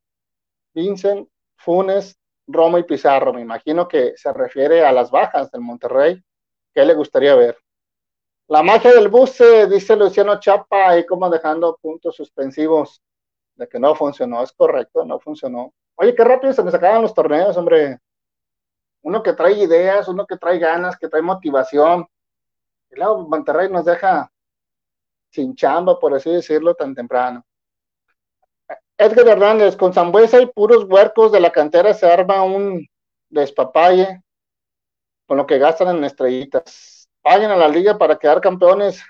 Vincent, Funes, Roma y Pizarro, me imagino que se refiere a las bajas del Monterrey. ¿Qué le gustaría ver? La magia del buce, dice Luciano Chapa, ahí como dejando puntos suspensivos de que no funcionó. Es correcto, no funcionó. Oye, qué rápido se me sacaban los torneos, hombre. Uno que trae ideas, uno que trae ganas, que trae motivación. Y luego Monterrey nos deja sin chamba, por así decirlo, tan temprano. Edgar Hernández, con Zambuesa y puros huercos de la cantera se arma un despapalle con lo que gastan en estrellitas. Paguen a la liga para quedar campeones.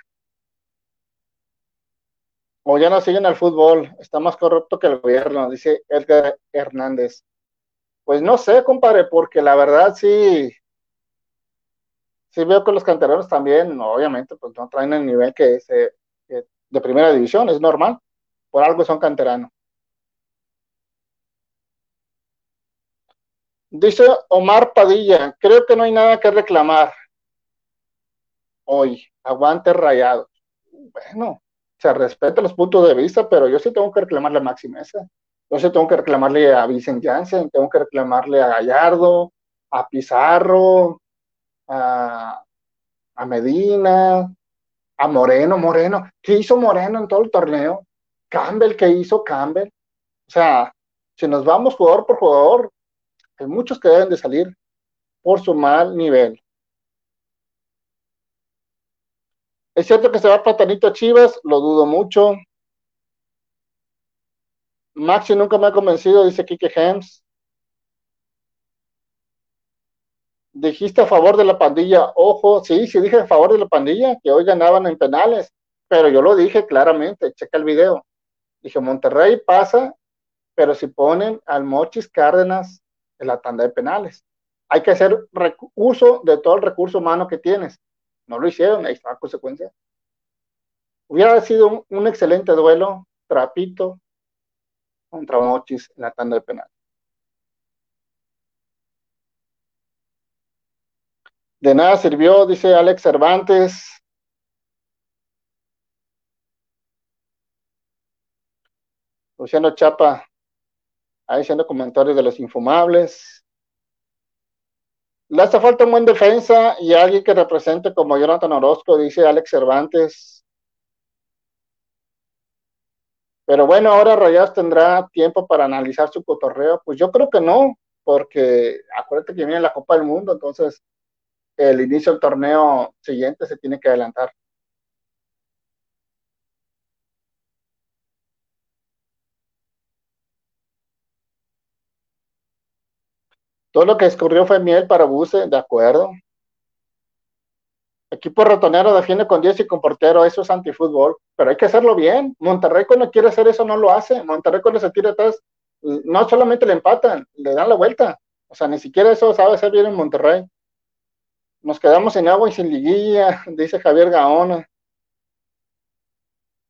O ya no siguen al fútbol. Está más corrupto que el gobierno, dice Edgar Hernández. Pues no sé, compadre, porque la verdad sí, sí veo que los canteranos también, obviamente, pues no traen el nivel que se de primera división, es normal, por algo son canteranos. Dice Omar Padilla, creo que no hay nada que reclamar hoy, aguante rayado. Bueno, se respeta los puntos de vista, pero yo sí tengo que reclamarle a Maxi Mesa. Yo sí tengo que reclamarle a Vicente Janssen, tengo que reclamarle a Gallardo, a Pizarro, a Medina, a Moreno, Moreno. ¿Qué hizo Moreno en todo el torneo? Campbell, ¿qué hizo Campbell? O sea, si nos vamos jugador por jugador, hay muchos que deben de salir por su mal nivel. Es cierto que se va Platanito a Chivas, lo dudo mucho. Maxi nunca me ha convencido, dice Kike Hems. Dijiste a favor de la pandilla, ojo, sí, sí dije a favor de la pandilla, que hoy ganaban en penales, pero yo lo dije claramente, checa el video, Dije, Monterrey pasa, pero si ponen al Mochis Cárdenas en la tanda de penales. Hay que hacer uso de todo el recurso humano que tienes. No lo hicieron, ahí está la consecuencia. Hubiera sido un, excelente duelo, Trapito contra Mochis en la tanda de penales. De nada sirvió, dice Alex Cervantes. Luciano Chapa, ahí haciendo comentarios de los infumables. Le hace falta un buen defensa y alguien que represente como Jonathan Orozco, dice Alex Cervantes. Pero bueno, ahora Rayas tendrá tiempo para analizar su cotorreo. Pues yo creo que no, porque acuérdate que viene la Copa del Mundo, entonces el inicio del torneo siguiente se tiene que adelantar. Todo lo que escurrió fue miel para Buse, de acuerdo. Equipo ratonero defiende con 10 y con portero, eso es antifútbol, pero hay que hacerlo bien. Monterrey cuando quiere hacer eso no lo hace. Monterrey cuando se tira atrás, no solamente le empatan, le dan la vuelta. O sea, ni siquiera eso sabe hacer bien en Monterrey. Nos quedamos sin agua y sin liguilla, dice Javier Gaona.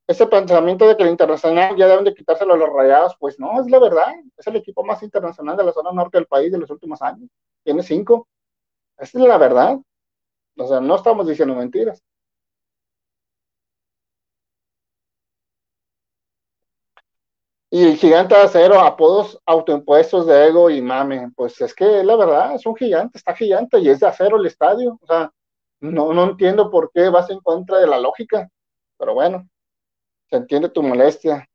Ese pensamiento de que el internacional ya deben de quitárselo a los rayados, pues no, es la verdad. Es el equipo más internacional de la zona norte del país de los últimos años. Tiene cinco. Esa es la verdad. O sea, no estamos diciendo mentiras. Y el gigante de acero, apodos autoimpuestos de ego y mame, pues es que la verdad, es un gigante, está gigante y es de acero el estadio. O sea, no, no entiendo por qué vas en contra de la lógica, pero bueno, se entiende tu molestia.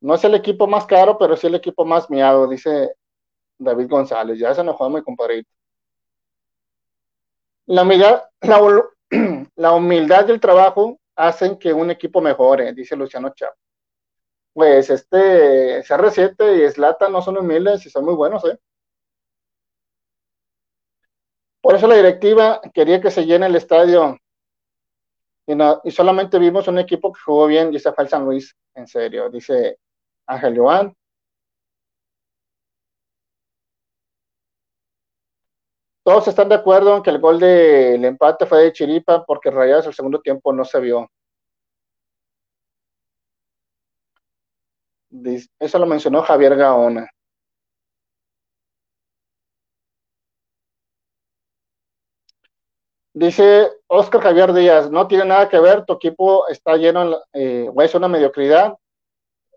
No es el equipo más caro, pero sí el equipo más miado, dice David González. Ya se enojó mi compadrito. La humildad, la, la humildad del trabajo hacen que un equipo mejore, dice Luciano Chávez. Pues este CR7 y Slata no son humildes y son muy buenos, ¿eh? Por eso la directiva quería que se llene el estadio y, y solamente vimos un equipo que jugó bien, dice fue San Luis, en serio, dice Ángel Joan. Todos están de acuerdo en que el gol del empate fue de Chiripa porque Rayados el segundo tiempo no se vio. Eso lo mencionó Javier Gaona. Dice Oscar Javier Díaz, no tiene nada que ver, tu equipo está lleno, eh, es una mediocridad,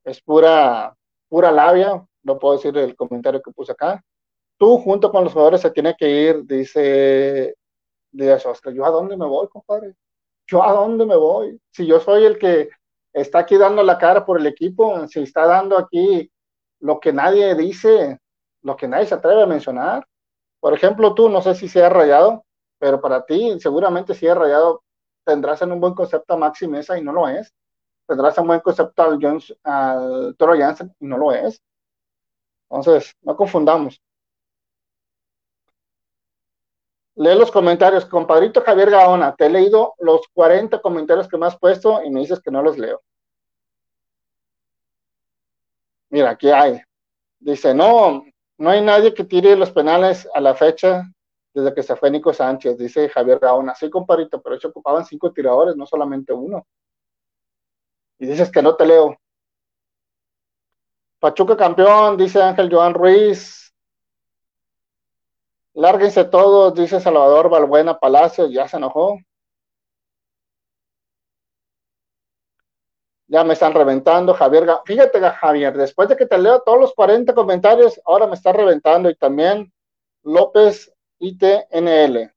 es pura, pura labia, no puedo decir el comentario que puse acá tú junto con los jugadores se tiene que ir, dice Díaz Oscar. ¿Yo a dónde me voy, compadre? ¿Yo a dónde me voy? Si yo soy el que está aquí dando la cara por el equipo, si está dando aquí lo que nadie dice, lo que nadie se atreve a mencionar. Por ejemplo, tú, no sé si se ha rayado, pero para ti seguramente si ha rayado, tendrás en un buen concepto a Maxi Mesa y no lo es. Tendrás un buen concepto al, Jones, al Toro Jansen y no lo es. Entonces, no confundamos. Lee los comentarios, compadrito Javier Gaona, te he leído los 40 comentarios que me has puesto y me dices que no los leo. Mira, aquí hay. Dice, no, no hay nadie que tire los penales a la fecha desde que se fue Nico Sánchez, dice Javier Gaona. Sí, compadrito, pero se ocupaban cinco tiradores, no solamente uno. Y dices que no te leo. Pachuca campeón, dice Ángel Joan Ruiz. Lárguense todos, dice Salvador Balbuena Palacios, ya se enojó. Ya me están reventando, Javier. Fíjate, Javier, después de que te leo todos los 40 comentarios, ahora me está reventando y también López ITNL.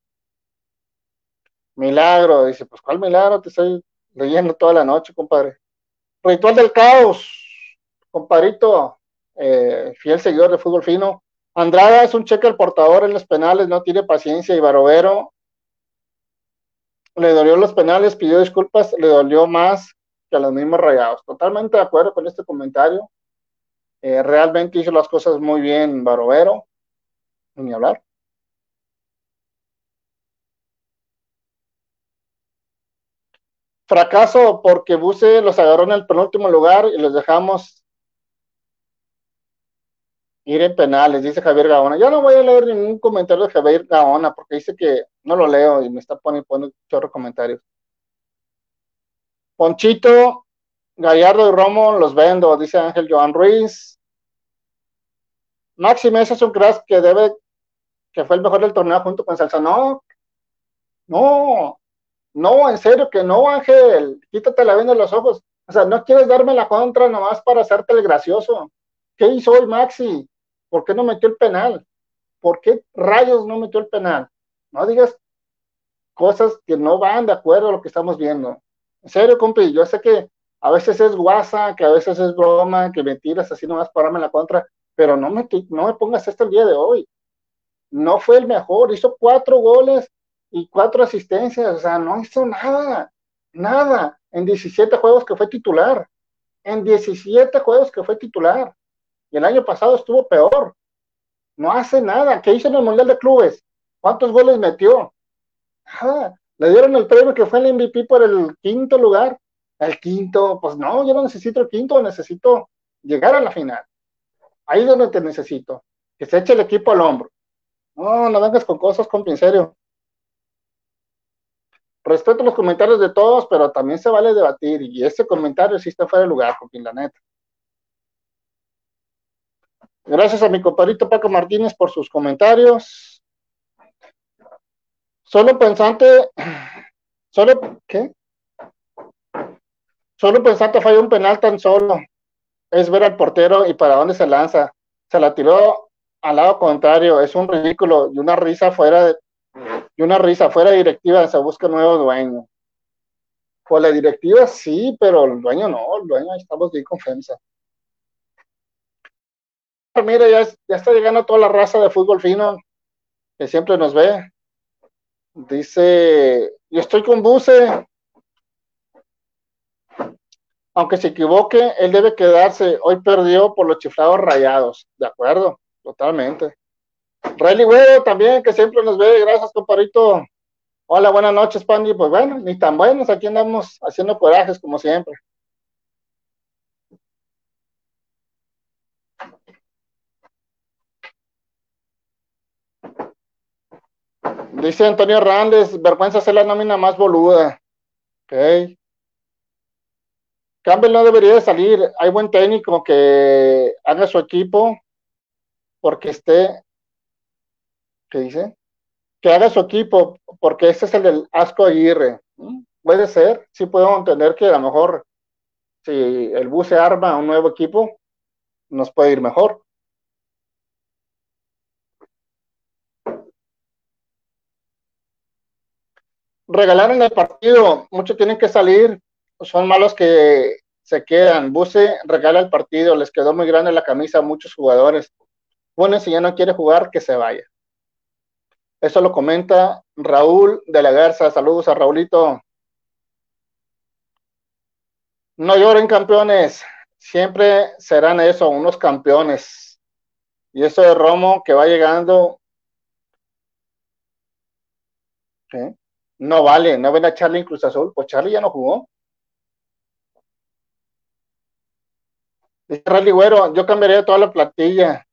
Milagro, dice, pues ¿cuál milagro? Te estoy leyendo toda la noche, compadre. Ritual del caos, compadrito, eh, fiel seguidor de fútbol fino. Andrada es un cheque al portador en los penales, no tiene paciencia y Barovero le dolió los penales, pidió disculpas, le dolió más que a los mismos rayados. Totalmente de acuerdo con este comentario. Eh, realmente hizo las cosas muy bien Barovero, ni hablar. Fracaso porque Buse los agarró en el penúltimo lugar y los dejamos ir en penales, dice Javier Gaona. Ya no voy a leer ningún comentario de Javier Gaona porque dice que no lo leo y me está poniendo, poniendo chorro comentarios. Ponchito, Gallardo y Romo los vendo, dice Ángel Joan Ruiz. Maxi Mesa es un crack que debe, que fue el mejor del torneo junto con Salsa. No, no, no, en serio que no, Ángel. Quítate la venda de los ojos. O sea, no quieres darme la contra nomás para hacerte el gracioso. ¿Qué hizo hoy Maxi? ¿Por qué no metió el penal? ¿Por qué rayos no metió el penal? No digas cosas que no van de acuerdo a lo que estamos viendo. En serio, compi, yo sé que a veces es guasa, que a veces es broma, que me tiras así nomás para darme la contra, pero no me, no me pongas esto el día de hoy. No fue el mejor, hizo cuatro goles y cuatro asistencias, o sea, no hizo nada, nada, en 17 juegos que fue titular, en 17 juegos que fue titular, y el año pasado estuvo peor, no hace nada, ¿qué hizo en el Mundial de Clubes? ¿Cuántos goles metió? Le dieron el premio que fue el MVP por el quinto lugar, el quinto, pues no, yo no necesito el quinto, necesito llegar a la final. Ahí es donde te necesito, que se eche el equipo al hombro. No, no vengas con cosas, compi, en serio. Respeto los comentarios de todos, pero también se vale debatir, y ese comentario sí está fuera de lugar, compi, la neta. Gracias a mi compadrito Paco Martínez por sus comentarios. Solo pensante, solo, ¿qué? Solo pensante falló un penal tan solo. Es ver al portero y para dónde se lanza. Se la tiró al lado contrario. Es un ridículo y una risa fuera de, y una risa fuera directiva. Se busca nuevo dueño. Pues la directiva sí, pero el dueño no. El dueño estamos bien confianza. Mira, ya, está llegando toda la raza de fútbol fino que siempre nos ve. Dice, yo estoy con Buse, aunque se equivoque, él debe quedarse. Hoy perdió por los chiflados rayados. De acuerdo, totalmente. Rayleigh Güero también, que siempre nos ve. Gracias, compadrito. Hola, buenas noches, Pandy. Pues bueno, ni tan buenos. Aquí andamos haciendo corajes como siempre. Dice Antonio Hernández, vergüenza ser la nómina más boluda. Ok. Campbell no debería de salir. Hay buen técnico que haga su equipo porque esté, ¿qué dice? Que haga su equipo porque ese es el del Asco Aguirre. Puede ser, sí puedo entender que a lo mejor si el bus se arma un nuevo equipo, nos puede ir mejor. Regalaron el partido, muchos tienen que salir, son malos que se quedan. Buse regala el partido, les quedó muy grande la camisa a muchos jugadores. Bueno, si ya no quiere jugar, que se vaya. Eso lo comenta Raúl de la Garza. Saludos a Raulito. No lloren campeones, siempre serán eso, unos campeones. Y eso de Romo que va llegando, no vale, no ven a Charlie en Cruz Azul, pues Charlie ya no jugó. Dice Rally Güero, yo cambiaría toda la plantilla.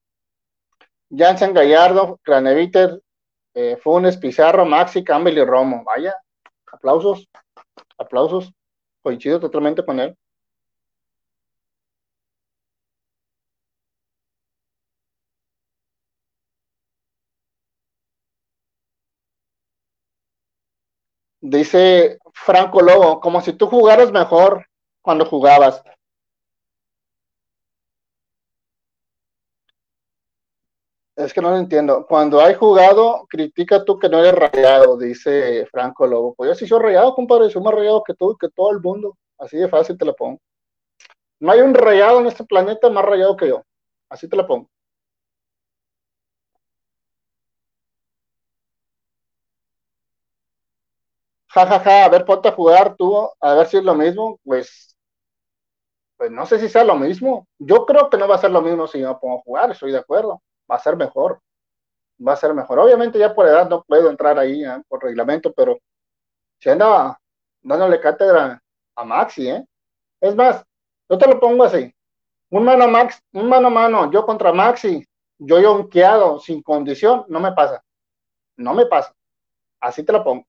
Jansen Gallardo, Craneviter, eh, Funes, Pizarro, Maxi, Campbell y Romo. Vaya, aplausos, aplausos. Coincido totalmente con él. Dice Franco Lobo, como si tú jugaras mejor cuando jugabas. Es que no lo entiendo. Cuando hay jugado, critica tú que no eres rayado, dice Franco Lobo. Pues yo sí soy rayado, compadre, soy más rayado que tú, que todo el mundo. Así de fácil te la pongo. No hay un rayado en este planeta más rayado que yo. Así te la pongo. Ja, ja, ja, a ver, ponte a jugar tú, a ver si es lo mismo. Pues, pues no sé si sea lo mismo. Yo creo que no va a ser lo mismo si me pongo a jugar, estoy de acuerdo va a ser mejor. Va a ser mejor. Obviamente ya por edad no puedo entrar ahí por reglamento, pero si anda dándole cátedra a Maxi, ¿eh? Es más, yo te lo pongo así. Un mano, max, un mano a mano, yo contra Maxi, yo yonqueado, sin condición, no me pasa. No me pasa. Así te lo pongo.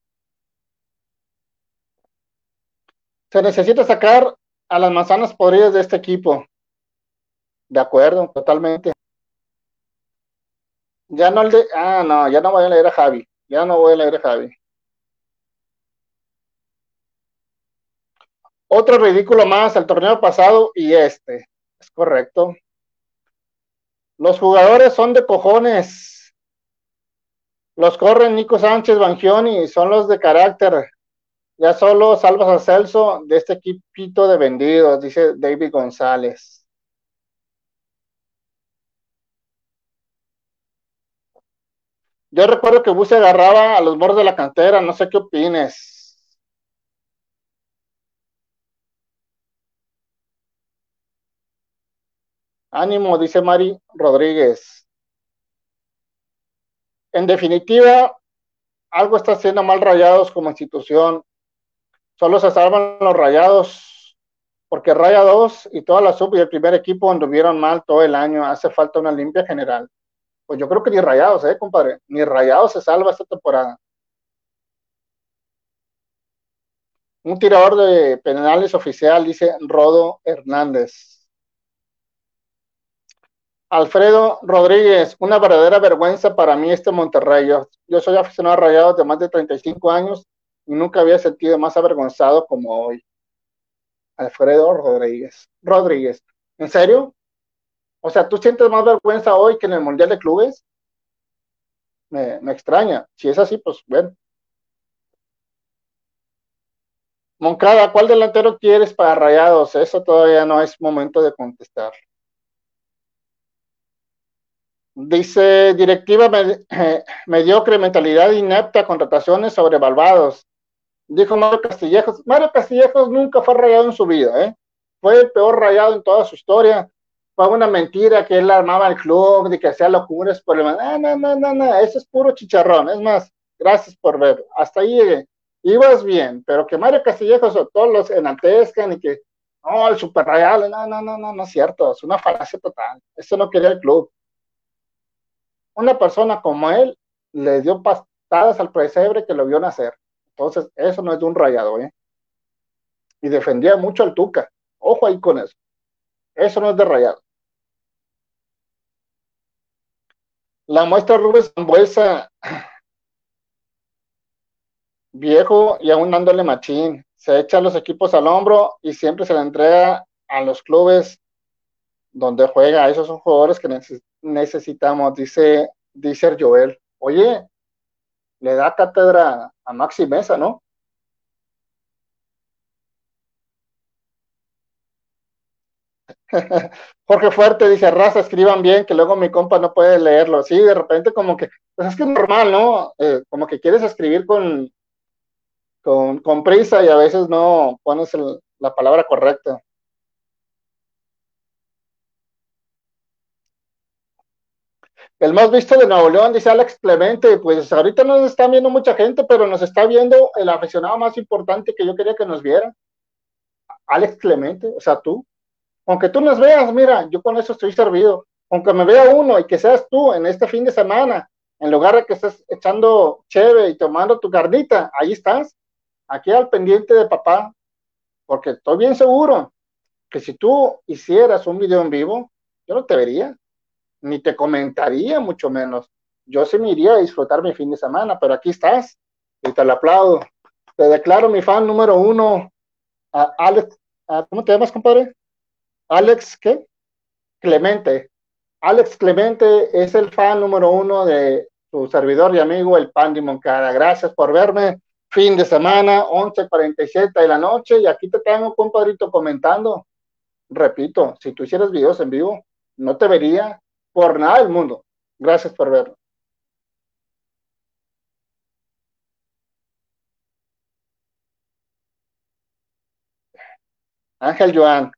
Se necesita sacar a las manzanas podridas de este equipo. De acuerdo, totalmente. Ya no el de. Ah, no, ya no voy a leer a Javi. Ya no voy a leer a Javi. Otro ridículo más, el torneo pasado y este. Es correcto. Los jugadores son de cojones. Los corren Nico Sánchez, Bangioni, son los de carácter. Ya solo salvas a Celso de este equipito de vendidos, dice David González. Yo recuerdo que Bus se agarraba a los bordes de la cantera, no sé qué opines. Ánimo, dice Mari Rodríguez. En definitiva, algo está haciendo mal rayados como institución. Solo se salvan los rayados porque Raya 2 y toda la sub y el primer equipo anduvieron mal todo el año. Hace falta una limpia general. Pues yo creo que ni rayados, ¿eh, compadre? Ni rayados se salva esta temporada. Un tirador de penales oficial, dice Rodo Hernández. Alfredo Rodríguez, una verdadera vergüenza para mí este Monterrey. Yo, soy aficionado a Rayados de más de 35 años nunca había sentido más avergonzado como hoy. Alfredo Rodríguez. Rodríguez, ¿en serio? O sea, ¿tú sientes más vergüenza hoy que en el Mundial de Clubes? Me, me extraña. Si es así, pues bueno. Moncada, ¿cuál delantero quieres para Rayados? Eso todavía no es momento de contestar. Dice, directiva mediocre, mentalidad inepta, contrataciones sobrevaluados. Dijo Mario Castillejos. Mario Castillejos nunca fue rayado en su vida, ¿eh? Fue el peor rayado en toda su historia. Fue una mentira que él armaba el club, de que hacía locuras por el... No, no, no, no, no, eso es puro chicharrón. Es más, gracias por ver. Hasta ahí llegué. Ibas bien, pero que Mario Castillejos o todos los enaltezcan y que, no, el super rayado, no, no, no, no, no es cierto. Es una falacia total. Eso no quería el club una persona como él le dio pastadas al presebre que lo vio nacer. Entonces, eso no es de un rayado, ¿eh? Y defendía mucho al Tuca. Ojo ahí con eso. Eso no es de rayado. La muestra Rubens Zambuesa, viejo y aún dándole machín. Se echa los equipos al hombro y siempre se le entrega a los clubes donde juega. Esos son jugadores que necesitamos, dice, dice Joel. Oye, le da cátedra a Maxi Mesa, ¿no? Jorge Fuerte dice, raza, escriban bien, que luego mi compa no puede leerlo. Sí, de repente como que, pues es que es normal, ¿no? Eh, como que quieres escribir con, con, con, prisa y a veces no pones la palabra correcta. El más visto de Nuevo León, dice Alex Clemente, pues ahorita nos está viendo mucha gente, pero nos está viendo el aficionado más importante que yo quería que nos viera. Alex Clemente, o sea, tú. Aunque tú nos veas, mira, yo con eso estoy servido. Aunque me vea uno y que seas tú en este fin de semana, en lugar de que estés echando cheve y tomando tu carnita, ahí estás, aquí al pendiente de papá, porque estoy bien seguro que si tú hicieras un video en vivo, yo no te vería ni te comentaría, mucho menos. Yo sí me iría a disfrutar mi fin de semana, pero aquí estás y te lo aplaudo. Te declaro mi fan número uno, a Alex, ¿cómo te llamas, compadre? Alex, ¿qué? Clemente. Alex Clemente es el fan número uno de su servidor y amigo, el Pandi Moncada. Gracias por verme. Fin de semana, 11.47 de la noche, y aquí te tengo, compadrito, comentando. Repito, si tú hicieras videos en vivo, no te vería por nada del mundo. Gracias por verlo. Ángel Joan,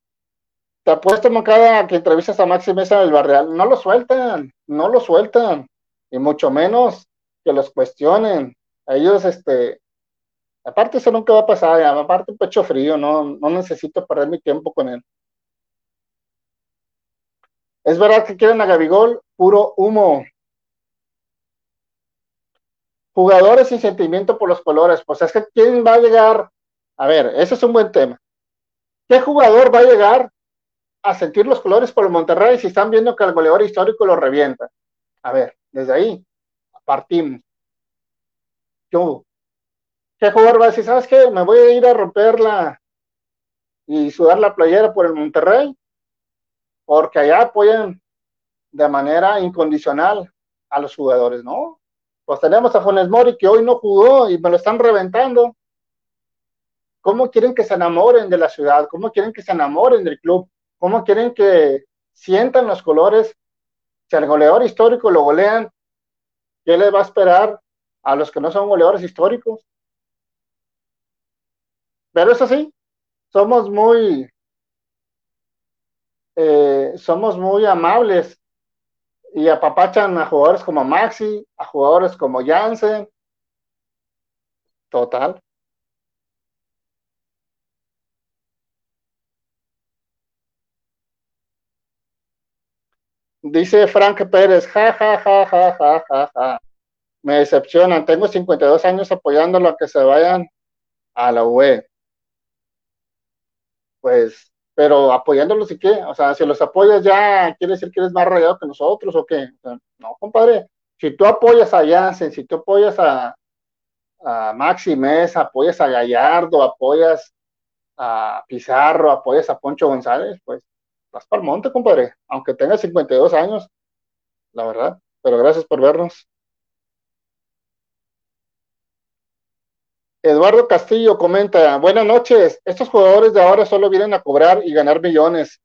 te apuesto, Mocada, que entrevistas a Maxi Mesa en el Barreal. No lo sueltan, no lo sueltan, y mucho menos que los cuestionen. Ellos, este, Aparte, eso nunca va a pasar, aparte, pecho frío, no, no necesito perder mi tiempo con él. Es verdad que quieren a Gabigol, puro humo. Jugadores sin sentimiento por los colores. Pues es que ¿quién va a llegar? A ver, ese es un buen tema. ¿Qué jugador va a llegar a sentir los colores por el Monterrey si están viendo que el goleador histórico lo revienta? A ver, desde ahí partimos. Yo, ¿qué jugador va a decir? ¿Sabes qué? Me voy a ir a romperla y sudar la playera por el Monterrey porque allá apoyan de manera incondicional a los jugadores, ¿no? Pues tenemos a Funes Mori que hoy no jugó y me lo están reventando. ¿Cómo quieren que se enamoren de la ciudad? ¿Cómo quieren que se enamoren del club? ¿Cómo quieren que sientan los colores? Si al goleador histórico lo golean, ¿qué les va a esperar a los que no son goleadores históricos? Pero eso sí, somos muy, eh, somos muy amables y apapachan a jugadores como Maxi, a jugadores como Jansen. Total. Dice Frank Pérez, ja, ja, ja, ja, ja, ja, ja. Me decepcionan, tengo 52 años apoyándolo a que se vayan a la UE. Pues, pero apoyándolos y qué, o sea, si los apoyas ya, ¿quiere decir que eres más rayado que nosotros o qué? no, compadre, si tú apoyas a Jansen, si tú apoyas a, a Maxi apoyas a Gallardo, apoyas a Pizarro, apoyas a Poncho González, pues vas para el monte, compadre, aunque tengas 52 años, la verdad. Pero gracias por vernos. Eduardo Castillo comenta, buenas noches, estos jugadores de ahora solo vienen a cobrar y ganar millones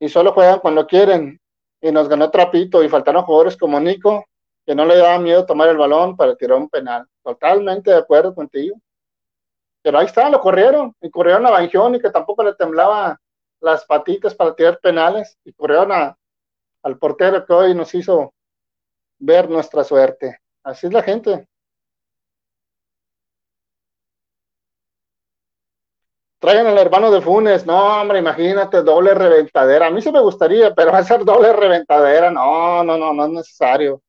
y solo juegan cuando quieren y nos ganó Trapito y faltaron jugadores como Nico que no le daba miedo tomar el balón para tirar un penal. Totalmente de acuerdo contigo. Pero ahí está, lo corrieron y corrieron a Banjón y que tampoco le temblaba las patitas para tirar penales y corrieron al portero que hoy nos hizo ver nuestra suerte. Así es la gente. Traigan al hermano de Funes. No, hombre, imagínate, doble reventadera. A mí sí me gustaría, pero ser doble reventadera. No, no, no, no es necesario.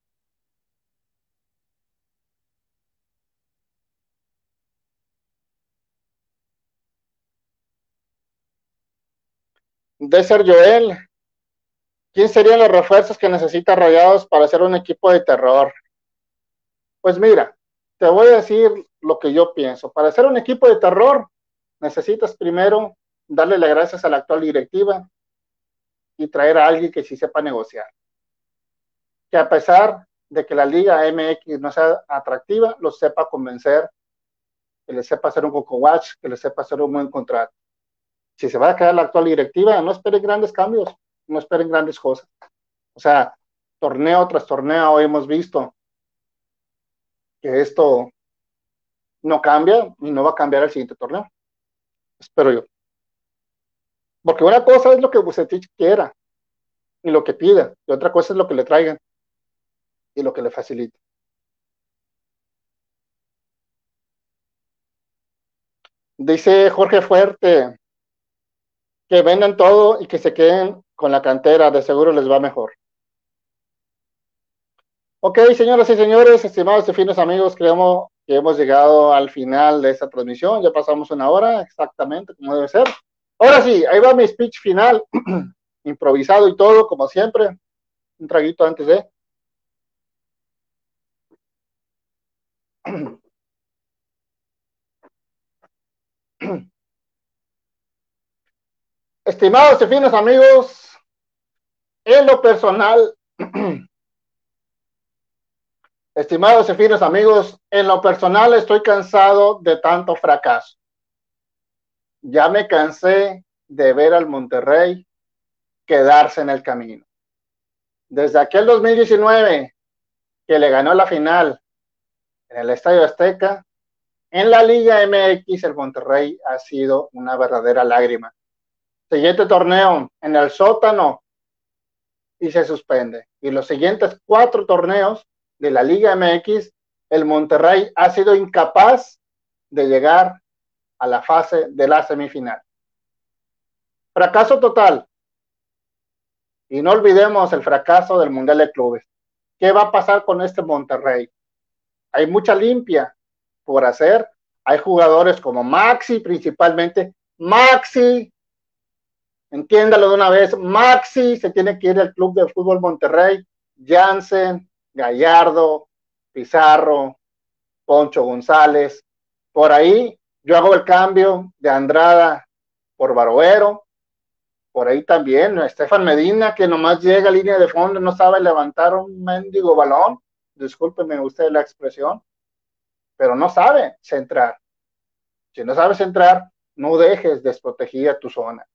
de ser Joel. ¿Quién serían los refuerzos que necesita Rayados para ser un equipo de terror? Pues mira, te voy a decir lo que yo pienso. Para ser un equipo de terror, necesitas primero darle las gracias a la actual directiva y traer a alguien que sí sepa negociar. Que a pesar de que la Liga MX no sea atractiva, lo sepa convencer, que le sepa hacer un coco watch, que le sepa hacer un buen contrato si se va a quedar la actual directiva, no esperen grandes cambios, no esperen grandes cosas. O sea, torneo tras torneo hemos visto que esto no cambia y no va a cambiar el siguiente torneo. Espero yo. Porque una cosa es lo que Bucetich quiera y lo que pida, y otra cosa es lo que le traigan y lo que le facilite. Dice Jorge Fuerte, que vendan todo y que se queden con la cantera, de seguro les va mejor. Ok, señoras y señores, estimados y finos amigos, creemos que hemos llegado al final de esta transmisión. Ya pasamos una hora exactamente como debe ser. Ahora sí, ahí va mi speech final, improvisado y todo, como siempre. Un traguito antes de. Estimados y finos amigos, en lo personal, estimados y finos amigos, en lo personal estoy cansado de tanto fracaso. Ya me cansé de ver al Monterrey quedarse en el camino. Desde aquel 2019 que le ganó la final en el Estadio Azteca, en la Liga MX el Monterrey ha sido una verdadera lágrima Siguiente torneo en el sótano y se suspende. Y los siguientes cuatro torneos de la Liga MX, el Monterrey ha sido incapaz de llegar a la fase de la semifinal. Fracaso total. Y no olvidemos el fracaso del Mundial de Clubes. ¿Qué va a pasar con este Monterrey? Hay mucha limpia por hacer. Hay jugadores como Maxi, principalmente. Maxi, entiéndalo de una vez, Maxi se tiene que ir al Club de Fútbol Monterrey. Jansen, Gallardo, Pizarro, Poncho González. Por ahí yo hago el cambio de Andrada por Baroero. Por ahí también, Estefan Medina, que nomás llega a línea de fondo, no sabe levantar un mendigo balón. Discúlpeme usted la expresión, pero no sabe centrar. Si no sabes centrar, no dejes desprotegida tu zona.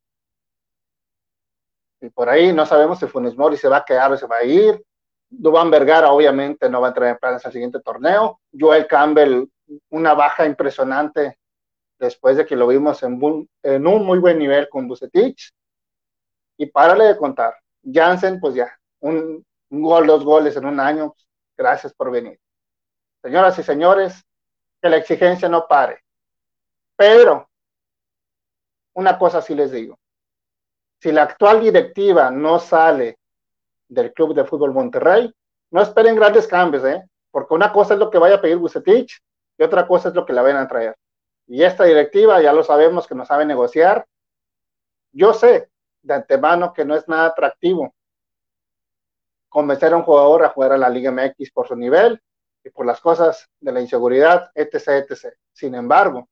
Y por ahí no sabemos si Funes Mori se va a quedar o se va a ir. Dubán Vergara obviamente no va a entrar en planes al siguiente torneo. Joel Campbell, una baja impresionante después de que lo vimos en un, un muy buen nivel con Bucetich. Y párale de contar. Jansen, pues ya, un, gol, dos goles en un año. Gracias por venir. Señoras y señores, que la exigencia no pare. Pero, una cosa sí les digo. Si la actual directiva no sale del Club de Fútbol Monterrey, no esperen grandes cambios, ¿eh? Porque una cosa es lo que vaya a pedir Bucetich y otra cosa es lo que la vayan a traer. Y esta directiva ya lo sabemos que no sabe negociar. Yo sé de antemano que no es nada atractivo convencer a un jugador a jugar a la Liga MX por su nivel y por las cosas de la inseguridad, etc., etc. Sin embargo,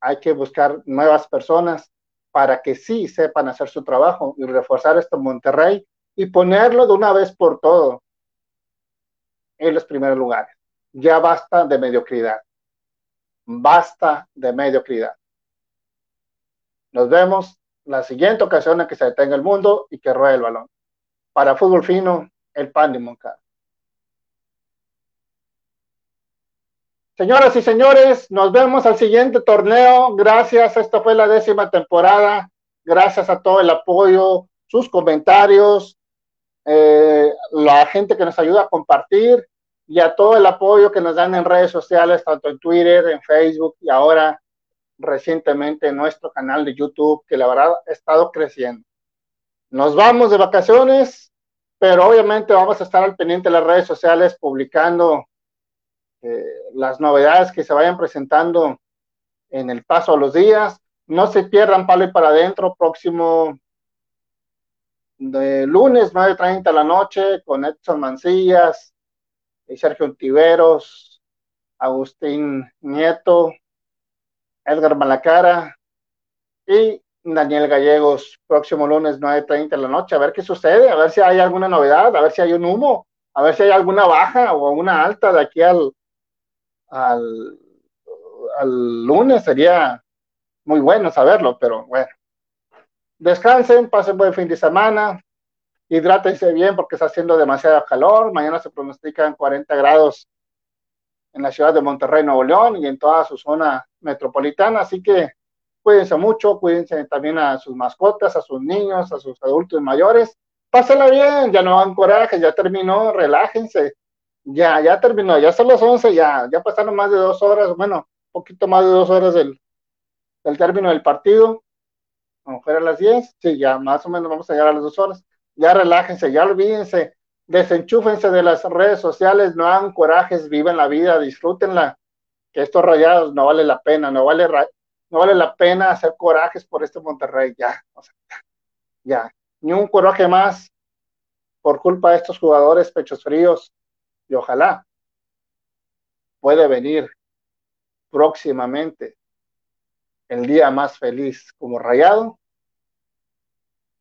hay que buscar nuevas personas para que sí sepan hacer su trabajo y reforzar esto en Monterrey y ponerlo de una vez por todo en los primeros lugares. Ya basta de mediocridad. Basta de mediocridad. Nos vemos la siguiente ocasión en que se detenga el mundo y que ruede el balón. Para fútbol fino, el pan de Moncada. Señoras y señores, nos vemos al siguiente torneo. Gracias, esta fue la décima temporada. Gracias a todo el apoyo, sus comentarios, eh, la gente que nos ayuda a compartir y a todo el apoyo que nos dan en redes sociales, tanto en Twitter, en Facebook y ahora recientemente en nuestro canal de YouTube, que la verdad ha estado creciendo. Nos vamos de vacaciones, pero obviamente vamos a estar al pendiente de las redes sociales publicando eh, las novedades que se vayan presentando en el paso de los días. No se pierdan Palo y para adentro, próximo de lunes, 9.30 de la noche, con Edson Mancillas, y Sergio Tiveros, Agustín Nieto, Edgar Malacara y Daniel Gallegos, próximo lunes 9.30 de la noche, a ver qué sucede, a ver si hay alguna novedad, a ver si hay un humo, a ver si hay alguna baja o una alta de aquí al, al, al lunes, sería muy bueno saberlo, pero bueno. Descansen, pasen buen fin de semana, hidrátense bien porque está haciendo demasiado calor. Mañana se pronostican 40 grados en la ciudad de Monterrey, Nuevo León y en toda su zona metropolitana. Así que cuídense mucho, cuídense también a sus mascotas, a sus niños, a sus adultos mayores. Pásenla bien, ya no hagan coraje, ya terminó, relájense. Ya, ya terminó, ya son las 11, ya, ya pasaron más de dos horas, bueno, un poquito más de dos horas del, del término del partido. Como fuera a las 10, sí, ya más o menos vamos a llegar a las dos horas. Ya relájense, ya olvídense, desenchúfense de las redes sociales, no hagan corajes, viven la vida, disfrútenla, que estos rayados no vale la pena, no vale, no vale la pena hacer corajes por este Monterrey, ya, o sea, ya, ni un coraje más por culpa de estos jugadores pechos fríos, y ojalá puede venir próximamente el día más feliz como rayado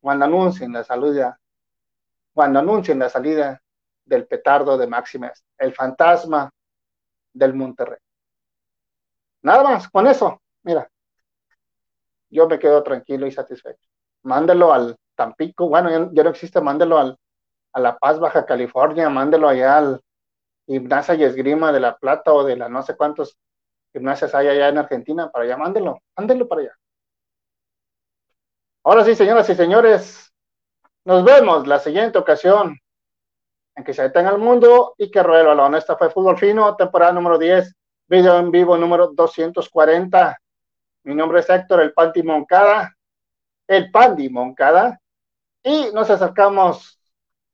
cuando anuncien la salida cuando anuncien la salida del petardo de Máximas, el fantasma del Monterrey. Nada más, con eso, mira, yo me quedo tranquilo y satisfecho. Mándelo al Tampico, bueno, ya, no existe, mándelo al, a La Paz, Baja California, mándelo allá al Gimnasia y Esgrima de La Plata o de la no sé cuántos gimnasias hay allá en Argentina, para allá, mándelo, mándelo para allá. Ahora sí, señoras y señores, nos vemos la siguiente ocasión en que se detenga el mundo y que ruede el balón. Esta fue Fútbol Fino, temporada número 10, video en vivo número 240. Mi nombre es Héctor, el Panti Moncada, el Pandi Moncada, y nos acercamos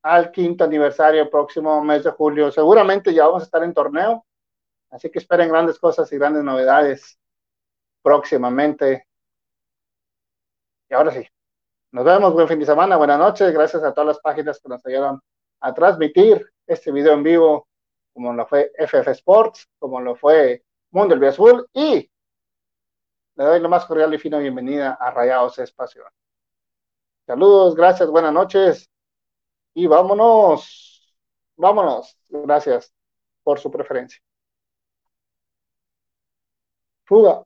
al quinto aniversario próximo mes de julio. Seguramente ya vamos a estar en torneo, así que esperen grandes cosas y grandes novedades próximamente. Ahora sí, nos vemos, buen fin de semana, buenas noches, gracias a todas las páginas que nos ayudaron a transmitir este video en vivo, como lo fue FF Sports, como lo fue Mundo del Azul, y le doy la más cordial y fina bienvenida a Rayados Espacio. Saludos, gracias, buenas noches, y vámonos, vámonos, gracias por su preferencia. Fuga.